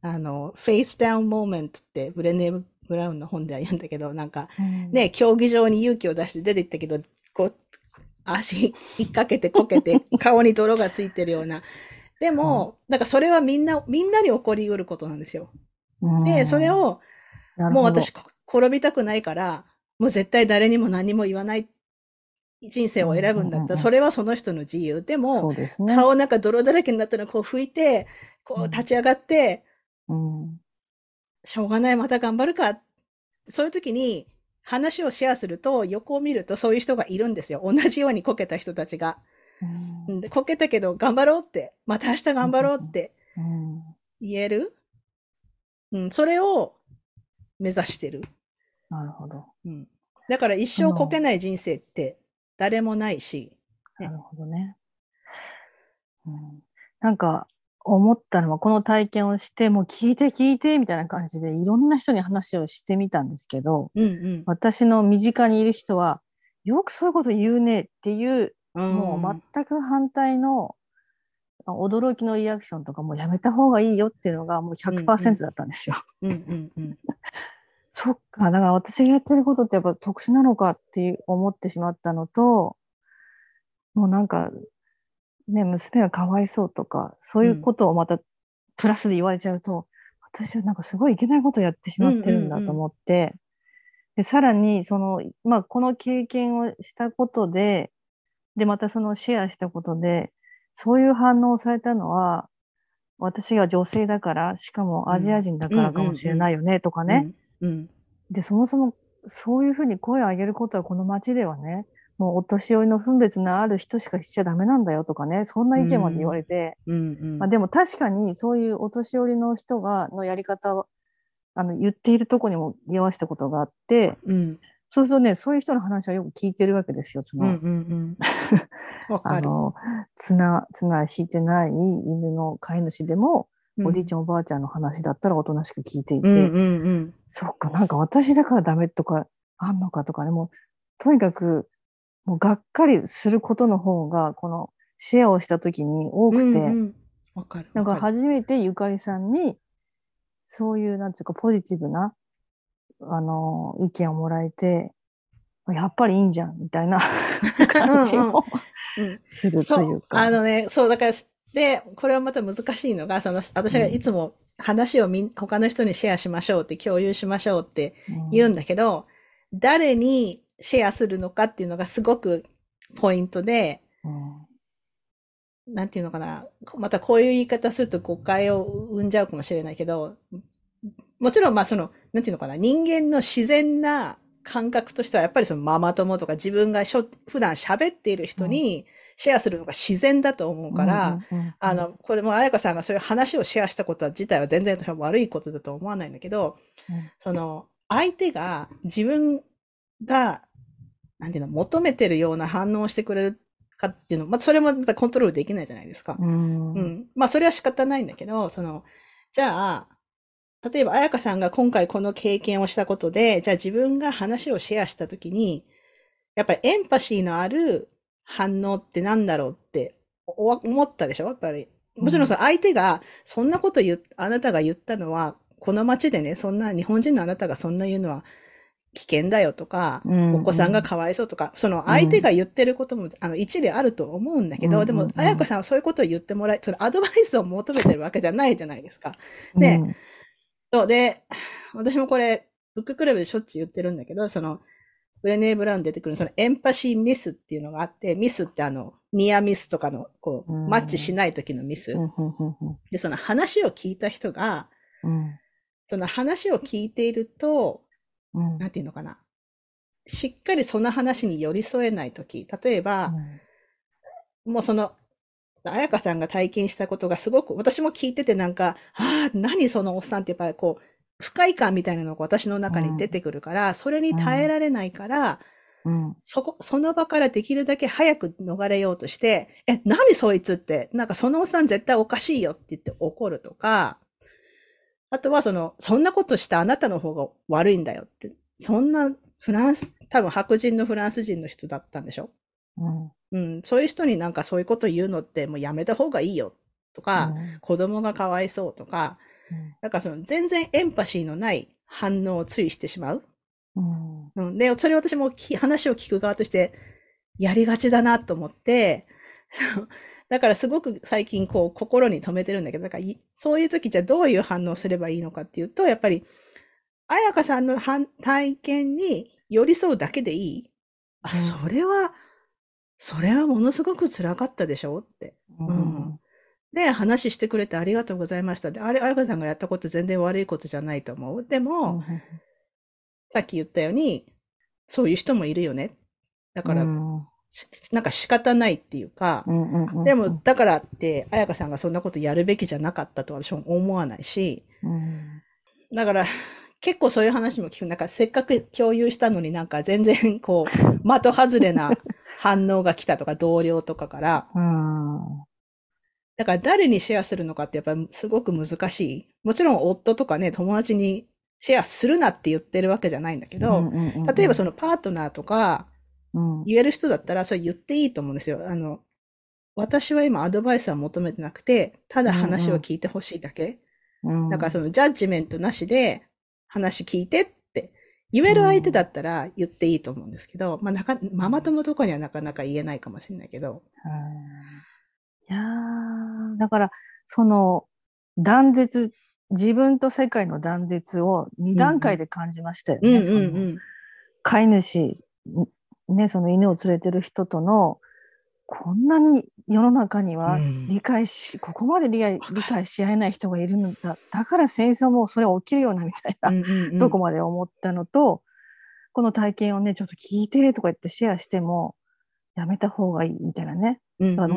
あの、 face down moment ってブレネー・ブラウンの本では言うんだけど、なんか、うんね、競技場に勇気を出して出て行ったけど、こう、足引っ掛けてこけて、顔に泥がついてるような。でも、なんかそれはみんな、みんなに起こりうることなんですよ。で、それ、を、もう私、こ転びたくないから、もう絶対誰にも何も言わない人生を選ぶんだったら、それはその人の自由。でそも、うですね。顔なんか泥だらけになったらこう拭いて、こうんう立ち上がって、うんしょうがない、また頑張るか。そういう時に話をシェアすると、横を見るとそういう人がいるんですよ。同じようにこけた人たちが。うんでこけたけど頑張ろうって、また明日頑張ろうってうん言える。うん、それを目指してる。なるほど。うん、だから一生こけない人生って誰もないし。ねなるほどね。うん、なんか思ったのは、この体験をして、もう聞いて聞いてみたいな感じで、いろんな人に話をしてみたんですけど、うんうん私の身近にいる人は、よくそういうこと言うねっていう、うん。もう全く反対のあ驚きのリアクションとか、もうやめた方がいいよっていうのがもう100%だったんですよ。うんうんうん。そっか、だから私がやってることってやっぱ特殊なのかっていう思ってしまったのと、もうなんか、ね、娘がかわいそうとか、そういうことをまたプラスで言われちゃうと、私はなんかすごいいけないことをやってしまってるんだと思って、で、さらに、その、まあ、この経験をしたことで、で、またそのシェアしたことで、そういう反応をされたのは、私が女性だから、しかもアジア人だからかもしれないよね、とかね。うん。うん。で、そもそもそういうふうに声を上げることはこの街ではね、もうお年寄りの分別のある人しかしちゃダメなんだよとかね、そんな意見まで言われて、うんうん。まあ、でも確かにそういうお年寄りの人が、のやり方を、あの、言っているとこにも居合わせたことがあって、うん。そうするとね、そういう人の話はよく聞いてるわけですよ。その、うんうんうん。わかる。あの、綱、綱引いてない犬の飼い主でも、おじいちゃんおばあちゃんの話だったらおとなしく聞いていて、うんうんうん。そっか、なんか私だからダメとかあんのかとかね、もう、とにかく、もうがっかりすることの方が、このシェアをした時に多くて、うんうんわかる。なんか初めてゆかりさんに、そういう、なんていうか、ポジティブな、あの、意見をもらえて、やっぱりいいんじゃん、みたいな 感じをうん。するとそいうか。あのね、そう、だから、で、これはまた難しいのが、その、私がいつも話をみん、他の人にシェアしましょうって、共有しましょうって言うんだけど、誰にシェアするのかっていうのがすごくポイントで、うんなんていうのかな。またこういう言い方すると誤解を生んじゃうかもしれないけど、もちろんまあその、なんていうのかな。人間の自然な感覚としてはやっぱりそのママ友とか自分がしょ普段喋っている人にシェアするのが自然だと思うから、、あの、これも彩香さんがそういう話をシェアしたことは自体は全然悪いことだと思わないんだけど、うんその、相手が自分が、なんていうの、求めてるような反応をしてくれるかっていうの、まあ、それもまたコントロールできないじゃないですか。うんうん。まあ、それは仕方ないんだけど、その、じゃあ、例えば、彩香さんが今回この経験をしたことで、じゃあ自分が話をシェアしたときに、やっぱりエンパシーのある反応ってなんだろうってお思ったでしょ？やっぱり。もちろんその相手が、そんなこと言っ、あなたが言ったのは、この街でね、そんな、日本人のあなたがそんな言うのは危険だよとか、うんお子さんがかわいそうとか、その相手が言ってることも、あの、一理あると思うんだけど、でもうんうんう、ん。彩子さんはそういうことを言ってもらい、そのアドバイスを求めてるわけじゃないじゃないですか。ねうん。そうで、私もこれ、ブッククラブでしょっちゅう言ってるんだけど、その、ブレネー・ブラウン出てくる、そのエンパシーミスっていうのがあって、ミスってあの、ニアミスとかの、こう、うん。マッチしない時のミス。うんうんうん。で、その話を聞いた人が、うん。その話を聞いていると、うん。なんていうのかな。しっかりその話に寄り添えない時、例えば、もうその、彩香さんが体験したことがすごく、私も聞いててなんか、ああ、何そのおっさんってやっぱりこう、不快感みたいなのが私の中に出てくるから、それに耐えられないから、うん。そこ、その場からできるだけ早く逃れようとして、え、何そいつって、なんかそのおっさん絶対おかしいよって言って怒るとか、あとはその、そんなことしたあなたの方が悪いんだよって、そんなフランス、多分白人のフランス人の人だったんでしょ？うん。うん、そういう人になんかそういうこと言うのってもうやめた方がいいよとか、子供がかわいそうとか、なんかその全然エンパシーのない反応をついしてしまう。うん。うん、で、それを私もき話を聞く側としてやりがちだなと思って、だからすごく最近こう心に留めてるんだけど、だからいそういう時じゃどういう反応をすればいいのかっていうと、やっぱり、彩香さんの反体験に寄り添うだけでいい。あ、うんそれは、それはものすごく辛かったでしょって。うんで、話してくれてありがとうございました。で、あれ、彩香さんがやったこと全然悪いことじゃないと思う。でも、さっき言ったように、そういう人もいるよね。だから、うんしなんか仕方ないっていうか、うんうんうんでも、だからって、彩香さんがそんなことやるべきじゃなかったと私も思わないし、うんだから、結構そういう話も聞く。なんか、せっかく共有したのになんか全然、こう、的外れな反応が来たとか、同僚とかから、うんだから誰にシェアするのかってやっぱりすごく難しい。もちろん夫とかね、友達にシェアするなって言ってるわけじゃないんだけど、例えばそのパートナーとかうん言える人だったらそれ言っていいと思うんですよ。あの、私は今アドバイスは求めてなくて、ただ話を聞いてほしいだけ。うんだからそのジャッジメントなしで話聞いてって言える相手だったら言っていいと思うんですけど、まあなか、ママ友とかにはなかなか言えないかもしれないけど。いやーだから、その断絶、自分と世界の断絶を2段階で感じましたよね。うんうんそのうん。飼い主、ね、その犬を連れてる人との、こんなに世の中にはうん。理解し、ここまで理解理解し合えない人がいるのだ。だから戦争もそれ起きるようなみたいな、うんうんうん。どこまで思ったのと、この体験をね、ちょっと聞いてとか言ってシェアしても、やめた方がいいみたいなね。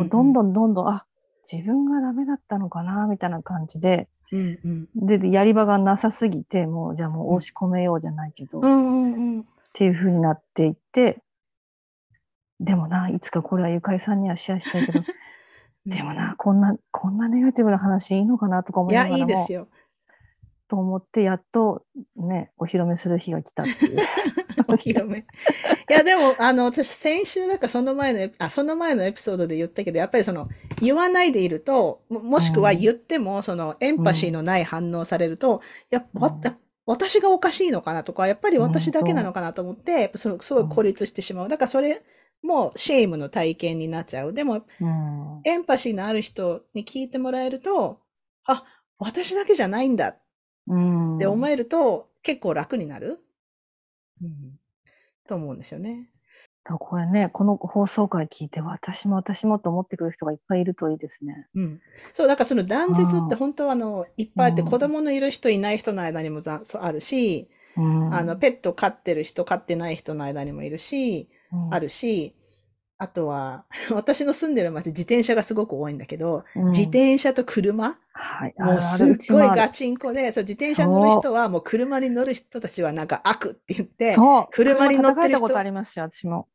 どんどんどんどん、あ、自分がダメだったのかな、みたいな感じで、うんうん。で、でやり場がなさすぎて、もう、じゃあもう押し込めようじゃないけど、っうんうんうん。ていう風になっていって、でもな、いつかこれはゆかりさんにはシェアしたいけど、でもな、こんな、こんなネガティブな話いいのかなとか思いや、いながらもいいです、よ。と思って、やっとね、お披露目する日が来たっていう。お披露目。いや、でも、あの、私、先週、だからその前のあ、その前のエピソードで言ったけど、やっぱりその、言わないでいると、ももしくは言っても、その、エンパシーのない反応されると、いや、うん what the, 私がおかしいのかなとか、やっぱり私だけなのかなと思って、やっぱそのすごい孤立してしまう。だからそれも shame の体験になっちゃう。でも、うん。エンパシーのある人に聞いてもらえると、あ、私だけじゃないんだうん。って思えると、結構楽になる、うん、と思うんですよね。これね、この放送回聞いて、私も私もと思ってくる人がいっぱいいるといいですね。うん。そう、だからその断絶って本当はあの、いっぱいあって、うん子供のいる人いない人の間にもざそうあるし、うん。あの、ペット飼ってる人飼ってない人の間にもいるし、うんあるし、あとは、私の住んでる町、自転車がすごく多いんだけど、うん自転車と車はい。あもうすっごいガチンコで、そう、自転車乗る人はもう車に乗る人たちはなんか悪って言って、そう。車に乗ってる人ことありますよ、私も。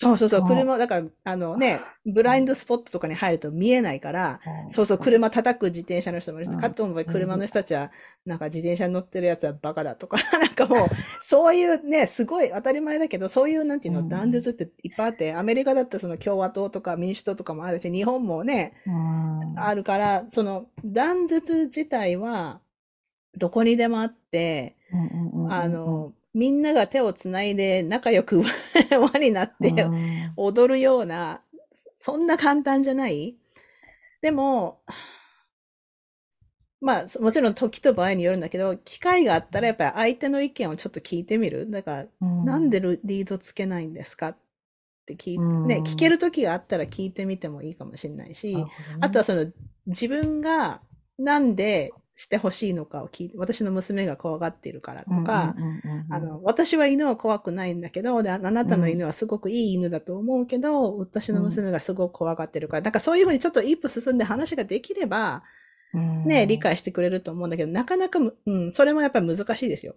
そうそうそう、車、だから、あのね、ブラインドスポットとかに入ると見えないから、そうそう、車叩く自転車の人もいる。し、うん。かと思えば車の人たちは、なんか自転車に乗ってるやつはバカだとか、なんかもう、そういうね、すごい当たり前だけど、そういうなんていうの、うん断絶っていっぱいあって、アメリカだったらその共和党とか民主党とかもあるし、日本もね、うん。あるから、その断絶自体は、どこにでもあって、あの、みんなが手をつないで仲良く 輪になって、うん。踊るような、そんな簡単じゃない？でも、まあ、そもちろん時と場合によるんだけど、機会があったらやっぱり相手の意見をちょっと聞いてみる？だから、うん。なんでルリードつけないんですか？って聞いて、うん。ね、聞ける時があったら聞いてみてもいいかもしれないし、あとはその自分がなんでしてほしいのかを聞いて、私の娘が怖がっているからとか、私は犬は怖くないんだけど、で、ああなたの犬はすごくいい犬だと思うけど、私の娘がすごく怖がってるから、だからそういうふうにちょっと一歩進んで話ができれば、うんね、理解してくれると思うんだけど、なかなかむ、うん、それもやっぱり難しいですよ。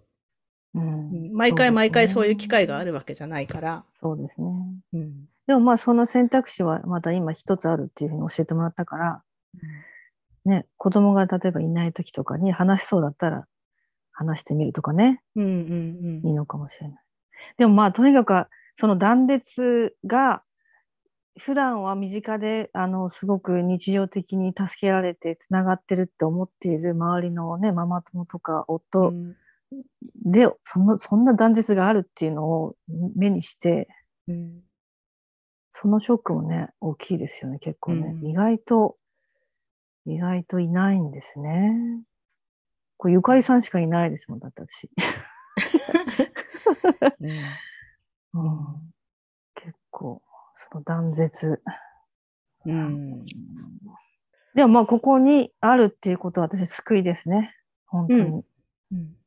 ううんん毎回毎回そういう機会があるわけじゃないから。そうですね。うん。でもまあその選択肢はまだ今一つあるっていうふうに教えてもらったから、ね、子供が例えばいない時とかに話しそうだったら話してみるとかね、うんうんいいのかもしれない。でもまあとにかくその断絶が普段は身近であのすごく日常的に助けられてつながってるって思っている周りのねママ友とかうん。夫うん。で、そんなそんな断絶があるっていうのを目にしてうん。そのショックもね大きいですよね結構ね、うん。意外と意外といないんですね。これゆかりさんしかいないですもんだって私。うん結構、その断絶。うん。でもまあ、ここにあるっていうことは私救いですね。本当に。うん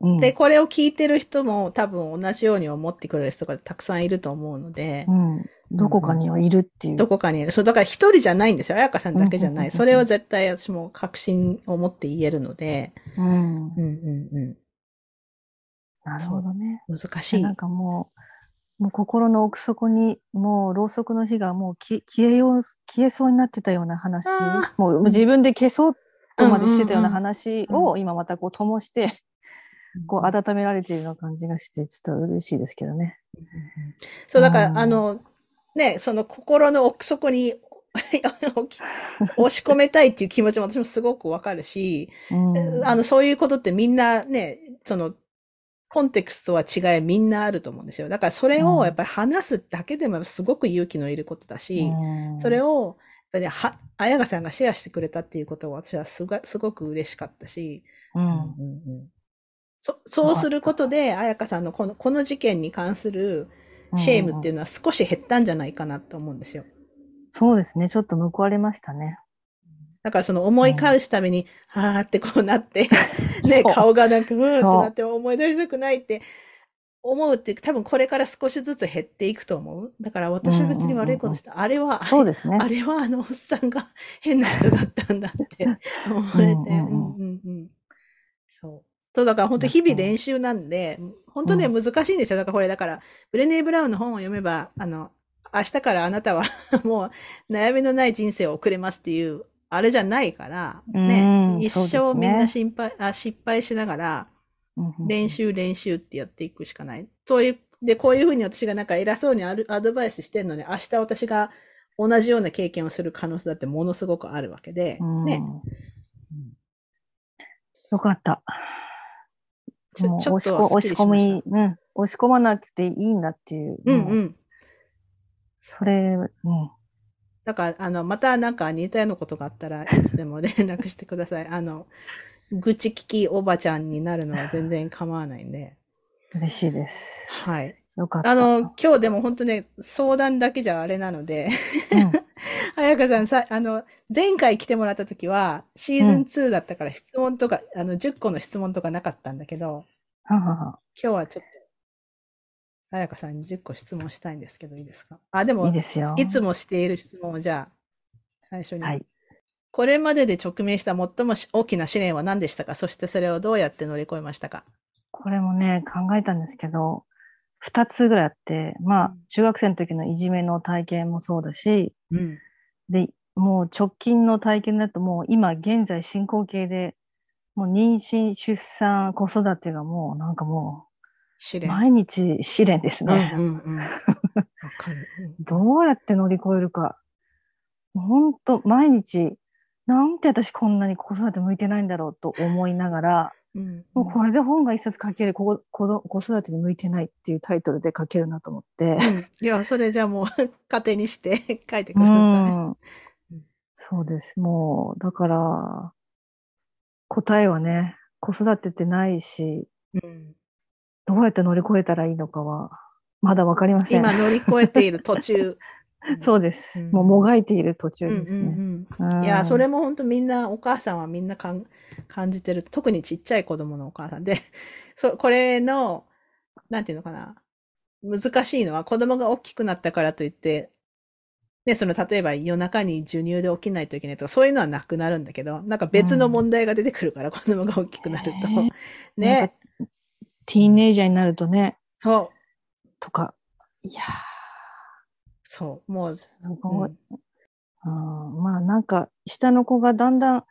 うんで、これを聞いてる人も多分同じように思ってくれる人がたくさんいると思うので、うんどこかにはいるっていう。どこかにいる。そう、だから一人じゃないんですよ。彩香さんだけじゃない。それは絶対私も確信を持って言えるので、うんうんうんうなるほどね。ん。難しい。なんかもう、もう心の奥底に、もうろうそくの火がもうき消えよう、消えそうになってたような話あ、もう自分で消そうとまでしてたような話うんを今またこう灯して、こう温められているような感じがして、ちょっと嬉しいですけどね。そう、だから、うん。あの、ね、その心の奥底に 押し込めたいっていう気持ちも私もすごくわかるし、うん。あの、そういうことってみんなね、その、コンテクストは違いみんなあると思うんですよ。だからそれをやっぱり話すだけでもすごく勇気のいることだし、うん。それを、やっぱりは、綾香さんがシェアしてくれたっていうことは私はすごく嬉しかったし、うんそそうすることで、綾香さんのこのこの事件に関するシェームっていうのは少し減ったんじゃないかなと思うんですよ。そうですね。ちょっと報われましたね。だからその思い返すために、はーってこうなって、ね、顔がなんか、うーってなって思い出したくないって思うっていう、多分これから少しずつ減っていくと思う。だから私は別に悪いことした。あれは、そうですねあ。れはあのおっさんが変な人だったんだって 思えて、うんうんうんうんうんうん。そう。だから本当日々練習なんで、本当ね、う難しいんですよ。だからこれ、だから、ブレネー・ブラウンの本を読めば、あの、明日からあなたは もう悩みのない人生を送れますっていう、あれじゃないから、ね、一生みんな心配、あ失敗しながら、練習練習ってやっていくしかない。そういう、で、こういうふうに私がなんか偉そうにあるアドバイスしてるのに、明日私が同じような経験をする可能性だってものすごくあるわけで、うんね。よかった。もうちょ押し押し込み、み。うん、押し込まなくていいんだっていう。もうんうん。それ、うん。だから、あの、またなんか似たようなことがあったらいつでも連絡してください。あの、愚痴聞きおばちゃんになるのは全然構わないんで。嬉しいです。はい。よかった。あの、今日でも本当ね、相談だけじゃあれなので、うん、彩香さんさ、あの、前回来てもらった時は、シーズン2だったから質問とか、あの、10個の質問とかなかったんだけど、ははは今日はちょっと、彩香さんに10個質問したいんですけど、いいですか？あ、でいも、いですよ。いつもしている質問をじゃあ、最初に。はい。これまでで直面した最もし大きな試練は何でしたか？そしてそれをどうやって乗り越えましたか？これもね、考えたんですけど、二つぐらいあって、まあうん、中学生の時のいじめの体験もそうだし、うん。で、もう直近の体験だともう今現在進行形で、もう妊娠、出産、子育てがもうなんかもう試練。毎日試練ですね。うんうんうん。わかる。どうやって乗り越えるか。本当毎日、なんて私こんなに子育て向いてないんだろうと思いながら、うんもうこれで本が一冊書けるここ子子育てに向いてないっていうタイトルで書けるなと思って。うんいや、それじゃあもう 糧にして 書いてくうださんうん。そうです。もう、だから、答えはね、子育てってないし、い。うんどうやって乗り越えたらいいのかは、まだわかりません。今乗り越えている途中。そうです。うんもうもがいている途中うんですね。うんうんいや、それも本当みんな、お母さんはみんなかん感じてる。特にちっちゃい子供のお母さんで、そこれの、なんていうのかな。難しいのは子供が大きくなったからといって、ね、その例えば夜中に授乳で起きないといけないとか、そういうのはなくなるんだけど、なんか別の問題が出てくるから、子供が大きくなると。ねティーンエイジャーになるとね、そう。とか、いやそう。もー、う、すごい。うん。うんまあなんか、下の子がだんだん、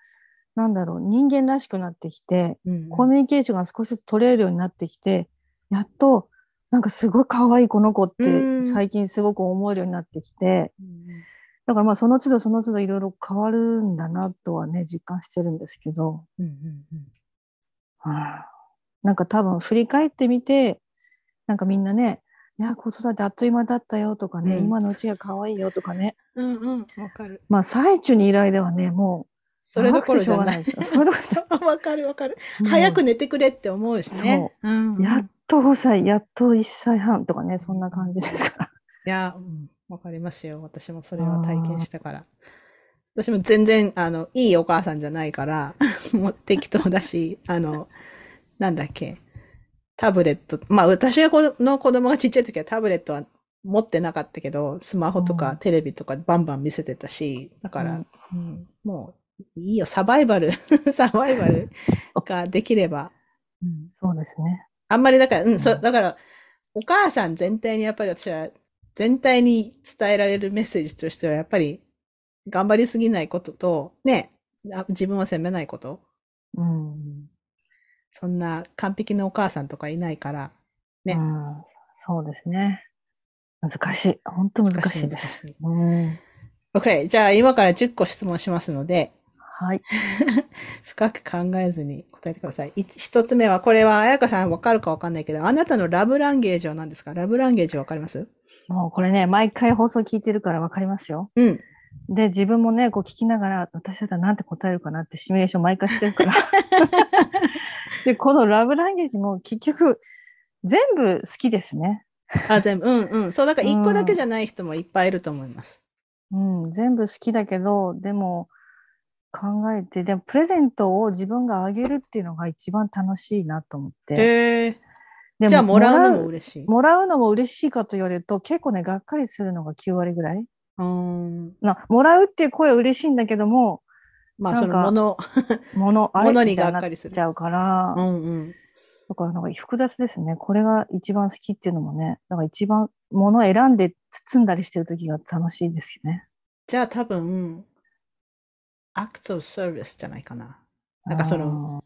なんだろう、人間らしくなってきて、うんコミュニケーションが少しずつ取れるようになってきて、やっと、なんかすごい可愛いこの子っうん。て最近すごく思えるようになってきて、うんだからまあその都度その都度いろいろ変わるんだなとはね、実感してるんですけど、うんうんうん。うんなんか多分振り返ってみて、なんかみんなね、いや、子育てあっという間だったよとかね、うん今のうちが可愛いよとかね、うんうん、わかる。まあ最中にいる間はね、もう、それどころじゃない。長くてしょうがないですよそれどころじゃわかるわかる。早く寝てくれって思うしね。うんうんやっと5歳、やっと1歳半とかね、そんな感じですから。いや、うんわかりますよ。私もそれは体験したから。私も全然、あの、いいお母さんじゃないから、もう適当だし、あの、なんだっけ、タブレット、まあ私の子供がちっちゃい時はタブレットは持ってなかったけど、スマホとうんかテレビとかバンバン見せてたし、だから、うんうんもういいよ、サバイバル、サバイバル ができれば、うんそうですね。あんまりだから、うん、そうんだから、お母さん全体にやっぱり私は、全体に伝えられるメッセージとしては、やっぱり、頑張りすぎないことと、ね、あ自分を責めないこと。うん。そんな完璧なお母さんとかいないから、ねうん、そうですね。難しい。本当難しいです。うん。OK、じゃあ今から10個質問しますので、はい。深く考えずに答えてください。い一つ目は、これは、彩香さんわかるかわかんないけど、あなたのラブランゲージは何ですか？ラブランゲージわかります？もうこれね、毎回放送聞いてるからわかりますよ。うん。で、自分もね、こう聞きながら、私だったらなんて答えるかなってシミュレーション毎回してるから。で、このラブランゲージも結局、全部好きですね。あ、全部。うんうん。そう、だから一個だけじゃない人もいっぱいいると思います。うん、全部好きだけど、でも考えて、でもプレゼントを自分があげるっていうのが一番楽しいなと思って。へえ。でじゃあ、もらうのも嬉しい。もらうのも嬉しいかと言われると、結構ね、がっかりするのが9割ぐらい。うーん。なもらうっていう声は嬉しいんだけども、まあ、なんかそのもの。もの、あれ物にがっかりするちゃうから、うんうん。だからなんか複雑ですね。これが一番好きっていうのもね、だから一番物を選んで包んだりしてる時が楽しいですよね。じゃあ、多分、acts of service じゃないかな。なんかその、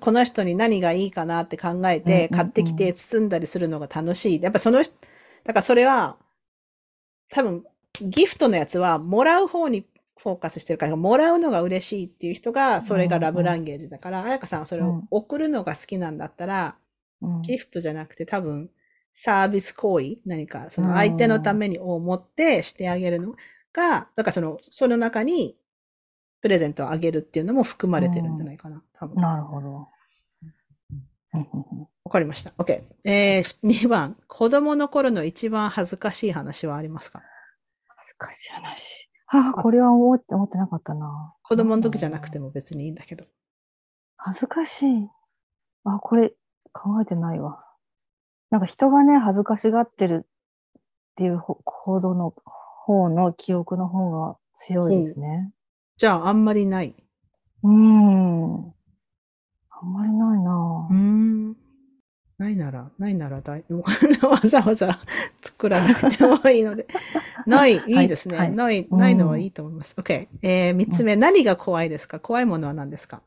この人に何がいいかなって考えて、買ってきて包んだりするのが楽しい。やっぱその人、だからそれは、多分、ギフトのやつは、もらう方にフォーカスしてるから、もらうのが嬉しいっていう人が、それがラブランゲージだから、彩香さんはそれを送るのが好きなんだったら、うんギフトじゃなくて多分サービス行為、何かその相手のためにを持ってしてあげるのが、だからその、その中にプレゼントをあげるっていうのも含まれてるんじゃないかな。多分。なるほど。わかりました。OK。えー、2番。子供の頃の一番恥ずかしい話はありますか？恥ずかしい話。ああ、これは思って思ってなかったな。子供の時じゃなくても別にいいんだけど。恥ずかしい。あ、これ考えてないわ。なんか人がね、恥ずかしがってるっていうほ行動の方の記憶の方が強いですね。じゃあ、あんまりない。うーん。あんまりないなうーん。ないなら、ないならだい、わざわざ作らなくてもいいので。ない、いいですね。はいない、うんないのはいいと思います。OK。えー、三つ目、何が怖いですか？怖いものは何ですか？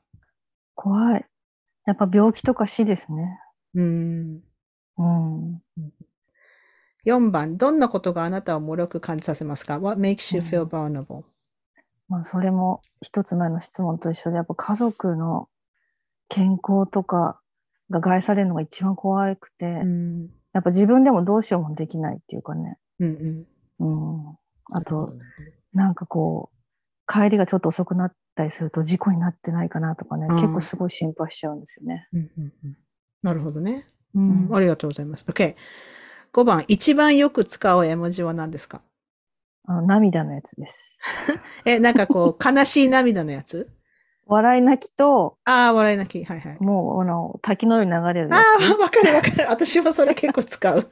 怖い。やっぱ病気とか死ですね。うーん。うん。4番、どんなことがあなたを脆く感じさせますか ?What makes you feel vulnerable? まあ、それも一つ前の質問と一緒で、やっぱ家族の健康とかが害されるのが一番怖くて、うん。やっぱ自分でもどうしようもできないっていうかね。うんうん。うん。あと、なんかこう、帰りがちょっと遅くなったりすると事故になってないかなとかね、うん結構すごい心配しちゃうんですよね。うんうんうんなるほどね。ううんん、ありがとうございます。OK。5番、一番よく使う絵文字は何ですか？あの涙のやつです。え、なんかこう、悲しい涙のやつ？笑い泣きと、ああ、笑い泣き。はいはい。もう、あの、滝のように流れるやあつ。あ、わかるわかる。私もそれ結構使う。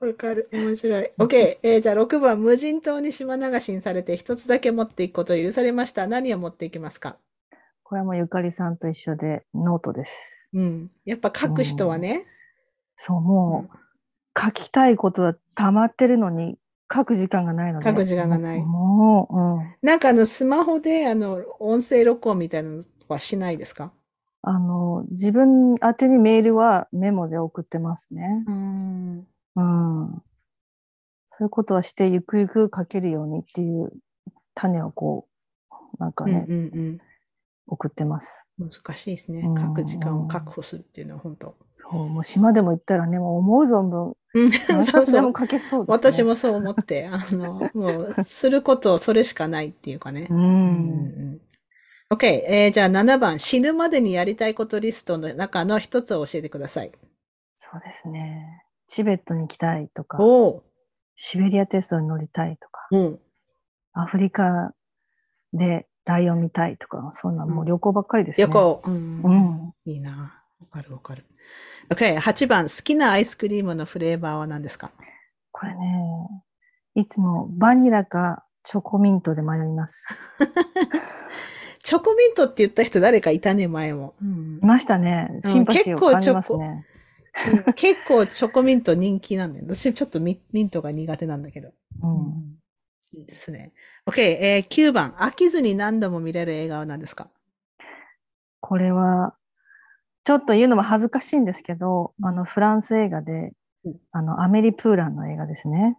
わかる。面白い。OK。えーじゃあ6番、無人島に島流しにされて一つだけ持っていくことを許されました。何を持っていきますか？これはもうゆかりさんと一緒でノートです。うん。やっぱ書く人はね。そう、もう、書きたいことは溜まってるのに、書く時間がないので。書く時間がないもう、うん。なんかあの、スマホであの、音声録音みたいなのはしないですか？あの、自分宛てにメールはメモで送ってますね。うん。うん。そういうことはして、ゆくゆく書けるようにっていう種をこう、なんかね、うんうんうん。送ってます。難しいですねうん。書く時間を確保するっていうのは本当。そう、もう島でも行ったらね、もう思う存分、うん、何そうそう冊でも。書けそうですね。私。もそう思って、あの、もう、することそれしかないっていうかねう。。うんん OK、えーじゃあ7番、死ぬまでにやりたいことリストの中の一つを教えてください。そうですね。チベットに行きたいとか、シベリア鉄道に乗りたいとか、うん。アフリカでライオン見たいとか、そんなもう旅行ばっかりですね。旅。行。うんうん。いいな。わかるわかる。OK、8番、好きなアイスクリームのフレーバーは何ですか？これね、いつもバニラかチョコミントで迷います。チョコミントって言った人誰かいたね、前も。うんいましたね。シンパシーを感じますね。結構チョコミント人気なんだよ。私ちょっとミミントが苦手なんだけど。うん。いいですね。OK、えー9番。飽きずに何度も見れる映画は何ですか？これは、ちょっと言うのも恥ずかしいんですけど、あの、フランス映画でうん、あの、アメリ・プーランの映画ですね。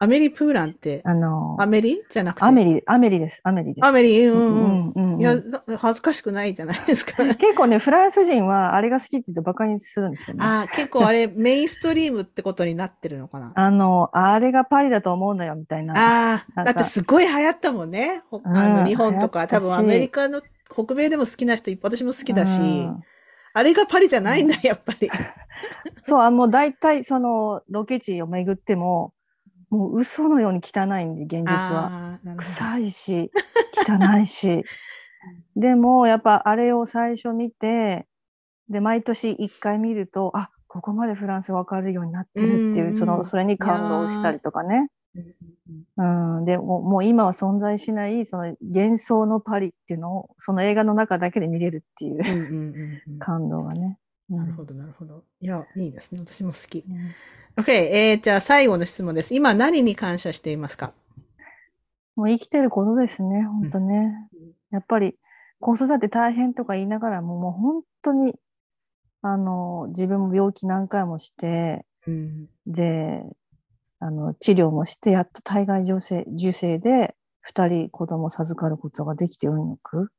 アメリ・プーランって、あの、アメリじゃなくて？アメリ、アメリです。アメリです。アメリ、ううんうん。んうんうんいや、だ恥ずかしくないじゃないですか。結構ね、フランス人はあれが好きって言ってバカにするんですよね。あー結構あれ、メインストリームってことになってるのかな？あの、あれがパリだと思うのよ、みたいな。ああ、だってすごい流行ったもんね。あの日本とか、多分アメリカの北米でも好きな人いっぱい、私も好きだし、うんあれがパリじゃないんだ、やっぱり。そう、あもう大体そのロケ地を巡っても、もう嘘のように汚いんで、現実は。臭いし、汚いし。でも、やっぱあれを最初見て、で、毎年一回見ると、あ、ここまでフランスわかるようになってるっていう、その、それに感動したりとかね。うんうんうんうん、でもうもう今は存在しないその幻想のパリっていうのをその映画の中だけで見れるっていううんうんうんうん感動がね。うんなるほど、なるほど。いや、いいですね。私も好き。うん OK、えー、じゃあ最後の質問です。今何に感謝していますか？もう生きてることですね、本当ね。やっぱり子育て大変とか言いながらも、もう本当に、あの、自分も病気何回もして、うん。で、あの、治療もして、やっと体外受精受精で、二人子供を授かることができて運よく。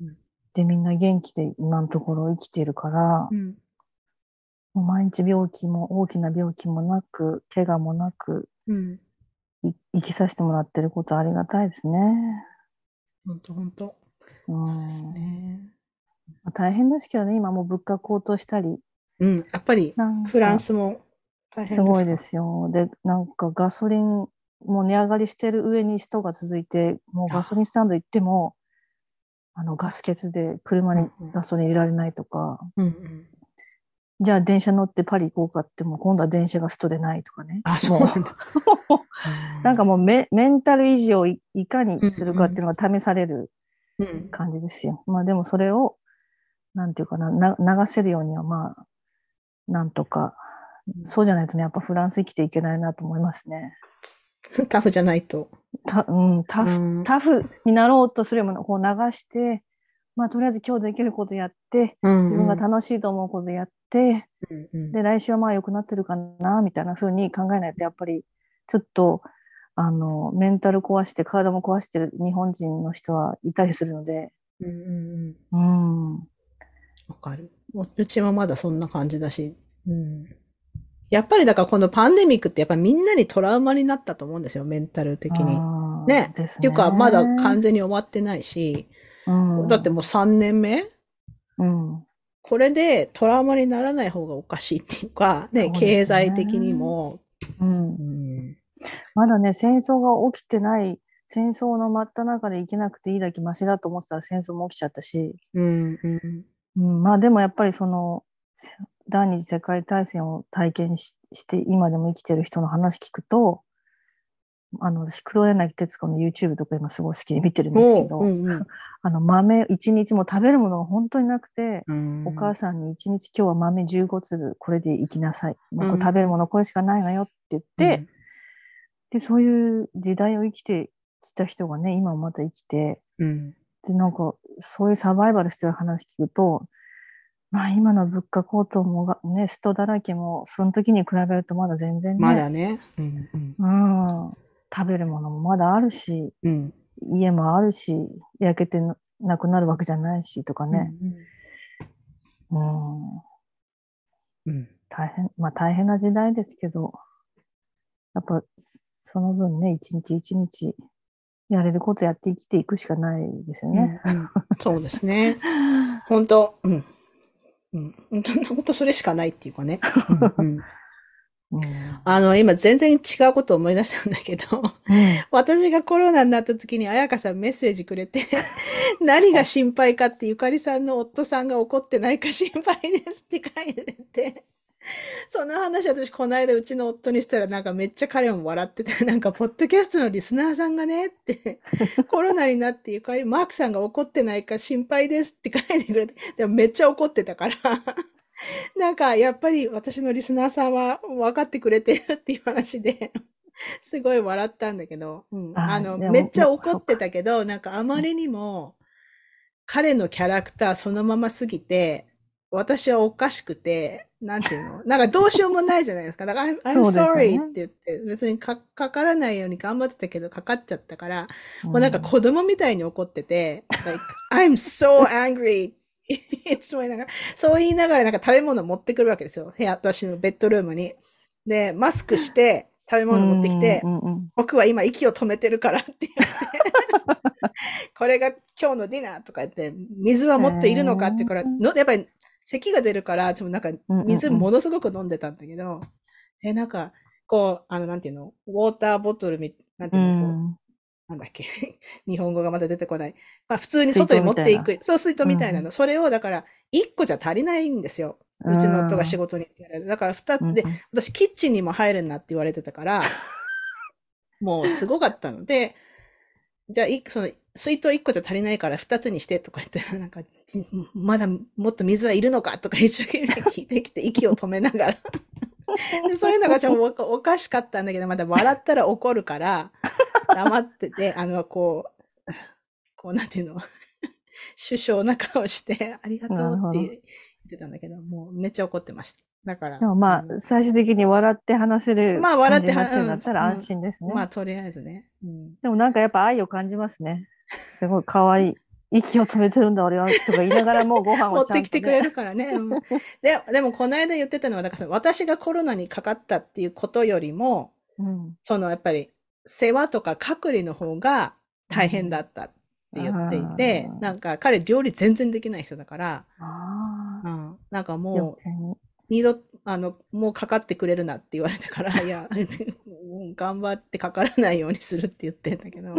うんで、みんな元気で今のところ生きてるからう、んもう毎日病気も大きな病気もなく、怪我もなく、うん。い生きさせてもらってることありがたいですね。本当本当。う大変ですけどね、今もう物価高騰したり、うん。やっぱりフランスもすごいかですよ。で、なんかガソリンも値上がりしてる上にストが続いて、もうガソリンスタンド行っても、あのガス欠で車にガソリン入れられないとか、うんうん。じゃあ電車乗ってパリ行こうかっても今度は電車がストでないとかね。あ、そうもなんだ。なんかもうメメンタル維持をいいかにするかっていうのが試されるうん、感じですよ。まあでもそれを、なんていうかな、な流せるようにはまあ、なんとか、そうじゃないとね、やっぱフランス生きていけないなと思いますね。タフじゃないと。たうん、タフ、うんタフになろうとするよりもこう流して、まあとりあえず今日できることやって、自自分が楽しいと思うことやって、うんうんで、来週はまあ良くなってるかな、みたいな風に考えないと、やっぱりちょっと、あの、メンタル壊して、体も壊してる日本人の人はいたりするので、うんうんうんうん。わかる。ううちもまだそんな感じだし。うん。やっぱりだからこのパンデミックってやっぱみんなにトラウマになったと思うんですよ、メンタル的に。ねですっていうか、まだ完じ、全に終わってないし、うん、だってもう3年目？うん、これでトラウマにならない方がおかしいっていうか、ね、ね経済的にも。うんう。ん。まだね、戦争が起きてない、戦争の真っ只中で生きなくていいだけマシだと思ってたら戦争も起きちゃったし、うん。うん。うん、まあでもやっぱりその、第二次世界大戦を体験しして今でも生きてる人の話聞くと、あの、私、黒柳徹子の YouTube とか今すごい好きで見てるんですけど、うんうん あの、豆、一日も食べるものが本当になくて、うんお母さんに一日今日は豆15粒これで生きなさい。まあこう食べるものこれしかないのよって言って、で、そういう時代を生きてきた人がね、今もまた生きて、うん。で、なんか、そういうサバイバルしてる話聞くと、まあ今の物価高騰もがね、ストだらけも、その時に比べるとまだ全然ね、まだね。うんうんうん、食べるものもまだあるし、うん。家もあるし、焼けてななくなるわけじゃないしとかね、うん、うん。大変、まあ大変な時代ですけど、やっぱその分ね、一日一日やれることやって生きていくしかないですよね。うんうんそうですね。本当、うん。うん。本当、本当それしかないっていうかね。うん。うん。うん。あの、今全然違うことを思い出したんだけど、私がコロナになった時に彩香さんメッセージくれて、何が心配かってゆかりさんの夫さんが怒ってないか心配ですって書いてて、その話私この間うちの夫にしたらなんかめっちゃ彼も笑ってて、なんかポッドキャストのリスナーさんがねって、コロナになってゆかり、マークさんが怒ってないか心配ですって書いてくれて、でもめっちゃ怒ってたから、なんかやっぱり私のリスナーさんは分かってくれてるっていう話で、すごい笑ったんだけど、うん、あの、めっちゃ怒ってたけど、なんかあまりにも彼のキャラクターそのまますぎて、私はおかしくて、なんていうの？なんかどうしようもないじゃないですか。だから、I'm, sorry って言って、別にかかからないように頑張ってたけど、かかっちゃったから、もうなんか子供みたいに怒ってて、like, I'm so angry! いつも言いながら、そう言いながらなんか食べ物持ってくるわけですよ。部屋、私のベッドルームに。で、マスクして食べ物持ってきて、うんうんうん僕は今息を止めてるからって言って、これが今日のディナーとか言って、水はもっといるのかってから、のやっぱり咳が出るから、ちょっとなんかうんうんうん水ものすごく飲んでたんだけど、え、なんか、こう、あの、なんていうの、ウォーターボトルみ、なんてういうの、こう、んなんだっけ、日本語がまだ出てこない。まあ普通に外に持っていく。そう、水筒みたいなの。それをだから、1個じゃ足りないんですよ。うちの夫が仕事に行ってやる。だから2つで、うんうん私キッチンにも入るなって言われてたから、もうすごかったので、じゃあ、いその、水筒1個じゃ足りないから2つにしてとか言ったら、なんか、まだもっと水はいるのかとか一生懸命聞いてきて、息を止めながら。でそういうのがちょっとおおかしかったんだけど、まだ笑ったら怒るから、黙ってて、あの、こう、こう、なんていうの、首相な顔して、ありがとうって言ってたんだけど、もうめっちゃ怒ってました。だから。でもまうんあ、最終的に笑って話せるまあ笑って感じになってるんだったらうん安心ですね。まあ、とりあえずね。うん。でもなんかやっぱ愛を感じますね。すごい可愛い。息を止めてるんだ俺はとか言いながらもご飯持ってをちゃんと、ね、きてくれるからね。うんででも、この間言ってたのは、だから私がコロナにかかったっていうことよりも、うん。そのやっぱり世話とか隔離の方が大変だったって言っていて、うんなんか彼料理全然できない人だから、うん、なんか余もう。二度、あの、もうかかってくれるなって言われたから、いや、もう頑張ってかからないようにするって言ってんだけど。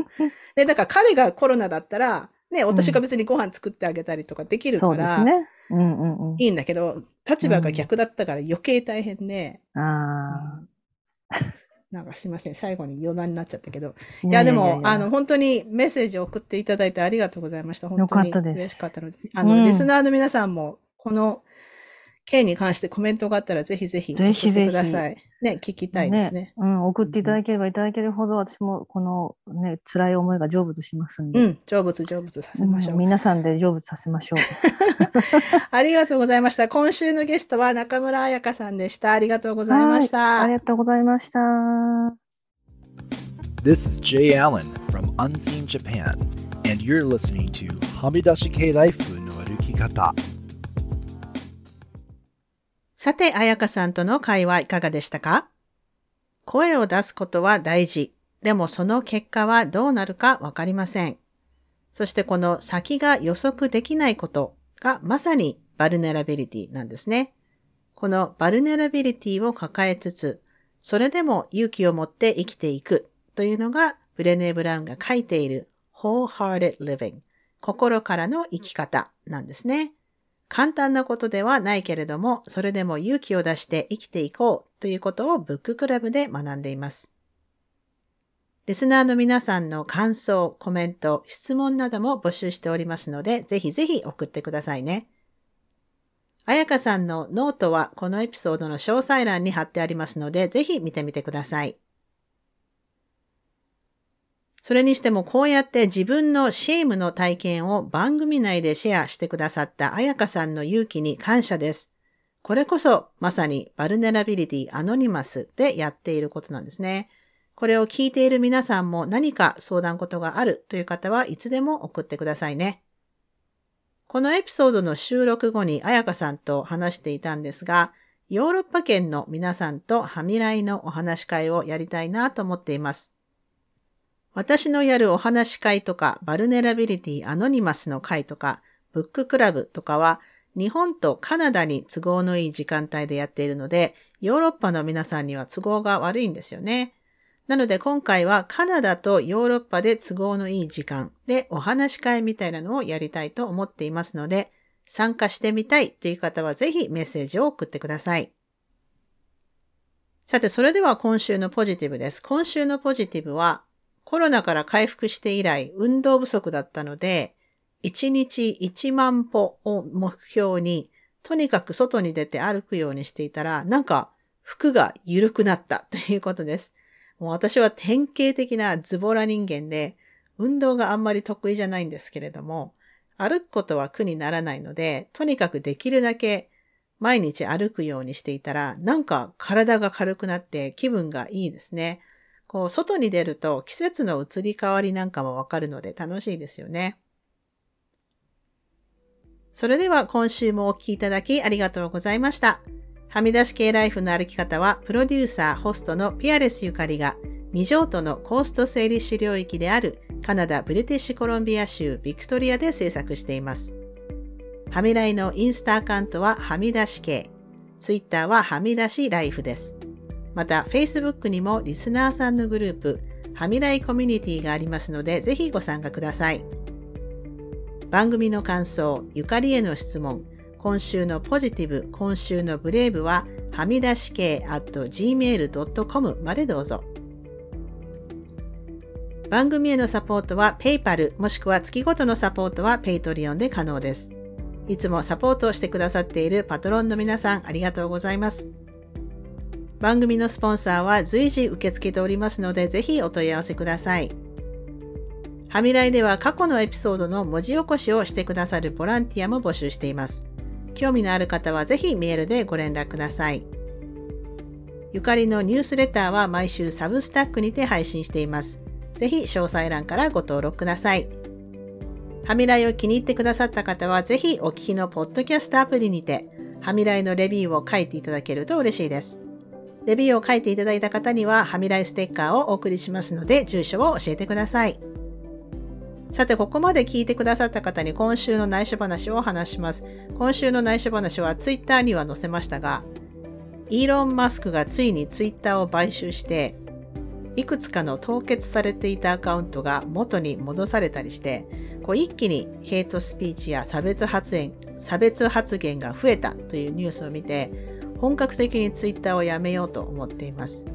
で、だから彼がコロナだったら、ね、私が別にご飯作ってあげたりとかできるから、ですね。うんうんうん。いいんだけど、立場が逆だったから余計大変で、あ なんかすいません、最後に余談になっちゃったけど。あ。いや、でも、あの、、本当にメッセージを送っていただいてありがとうございました。本当に嬉しかったので。あの、うんリスナーの皆さんも、この件に関してコメントがあったら、ぜひぜひぜひぜひ送ってください。ね、聞きたいですね。うん、送っていただければいただけるほど、私もこのね、辛い思いが成仏しますんで。うん、成仏成仏させましょう。うん皆さんで成仏させましょう。ありがとうございました。今週のゲストは中村彩香さんでした。ありがとうございましはいあたり。がとうございました。This is Jay Allen from Unseen Japan, and you're listening to はみだし系ライフの歩き方。 さて、彩香さんとの会話いかがでしたか？声を出すことは大事。でもその結果はどうなるかわかりません。そしてこの先が予測できないことがまさに vulnerability なんですね。この vulnerability を抱えつつ、それでも勇気を持って生きていくというのがブレネー・ブラウンが書いている wholehearted living 心からの生き方なんですね。簡単なことではないけれども、それでも勇気を出して生きていこうということをブッククラブで学んでいます。リスナーの皆さんの感想、コメント、質問なども募集しておりますので、ぜひぜひ送ってくださいね。あやかさんのノートはこのエピソードの詳細欄に貼ってありますので、ぜひ見てみてください。それにしてもこうやって自分の shame の体験を番組内でシェアしてくださった彩香さんの勇気に感謝です。これこそまさに Vulnerability Anonymous でやっていることなんですね。これを聞いている皆さんも何か相談事があるという方はいつでも送ってくださいね。このエピソードの収録後に彩香さんと話していたんですが、ヨーロッパ圏の皆さんとはみライのお話し会をやりたいなと思っています。私のやるお話会とか、 Vulnerability Anonymous の会とか、ブッククラブとかは、日本とカナダに都合のいい時間帯でやっているので、ヨーロッパの皆さんには都合が悪いんですよね。なので今回はカナダとヨーロッパで都合のいい時間でお話し会みたいなのをやりたいと思っていますので、参加してみたいという方はぜひメッセージを送ってください。さて、それでは今週のポジティブです。今週のポジティブは、コロナから回復して以来、運動不足だったので、1日1万歩を目標に、とにかく外に出て歩くようにしていたら、なんか服が緩くなった ということです。もう私は典型的なズボラ人間で、運動があんまり得意じゃないんですけれども、歩くことは苦にならないので、とにかくできるだけ毎日歩くようにしていたら、なんか体が軽くなって気分がいいですね。こう、外に出ると季節の移り変わりなんかもわかるので楽しいですよね。それでは今週もお聴きいただきありがとうございました。はみ出し系ライフの歩き方は、プロデューサー、ホストのピアレスゆかりが、未譲渡のコースト整理主領域であるカナダ・ブリティッシュコロンビア州ビクトリアで制作しています。はみらいのインスタアカウントははみ出し系、ツイッターははみ出しライフです。また、Facebook にもリスナーさんのグループ、はみらいコミュニティがありますので、ぜひご参加ください。番組の感想、ゆかりへの質問、今週のポジティブ、今週のブレイブは、はみ出し系 at gmail.com までどうぞ。番組へのサポートは PayPal もしくは月ごとのサポートは Patreon で可能です。いつもサポートをしてくださっているパトロンの皆さんありがとうございます。番組のスポンサーは随時受け付けておりますのでぜひお問い合わせください。はみらいでは過去のエピソードの文字起こしをしてくださるボランティアも募集しています。興味のある方はぜひメールでご連絡ください。ゆかりのニュースレターは毎週サブスタックにて配信しています。ぜひ詳細欄からご登録ください。ハミライを気に入ってくださった方は、ぜひお聞きのポッドキャストアプリにて、ハミライのレビューを書いていただけると嬉しいです。レビューを書いていただいた方には、ハミライステッカーをお送りしますので、住所を教えてください。さて、ここまで聞いてくださった方に今週の内緒話を話します。今週の内緒話はツイッターには載せましたが、イーロン・マスクがついにツイッターを買収して、いくつかの凍結されていたアカウントが元に戻されたりして、こう一気にヘイトスピーチや差別発言差別発言が増えたというニュースを見て、本格的にツイッターをやめようと思っています。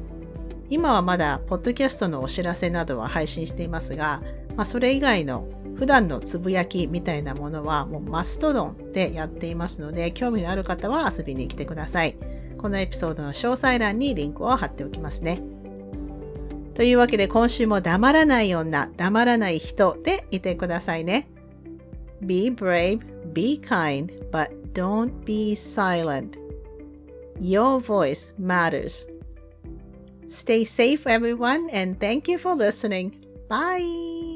今はまだ、ポッドキャストのお知らせなどは配信していますが、まあ、それ以外の普段のつぶやきみたいなものはもうマストドンでやっていますので、興味のある方は遊びに来てください。このエピソードの詳細欄にリンクを貼っておきますね。というわけで今週も黙らない女、黙らない人でいてくださいね。Be brave, be kind, but don't be silent. Your voice matters. Stay safe, everyone, and thank you for listening. Bye.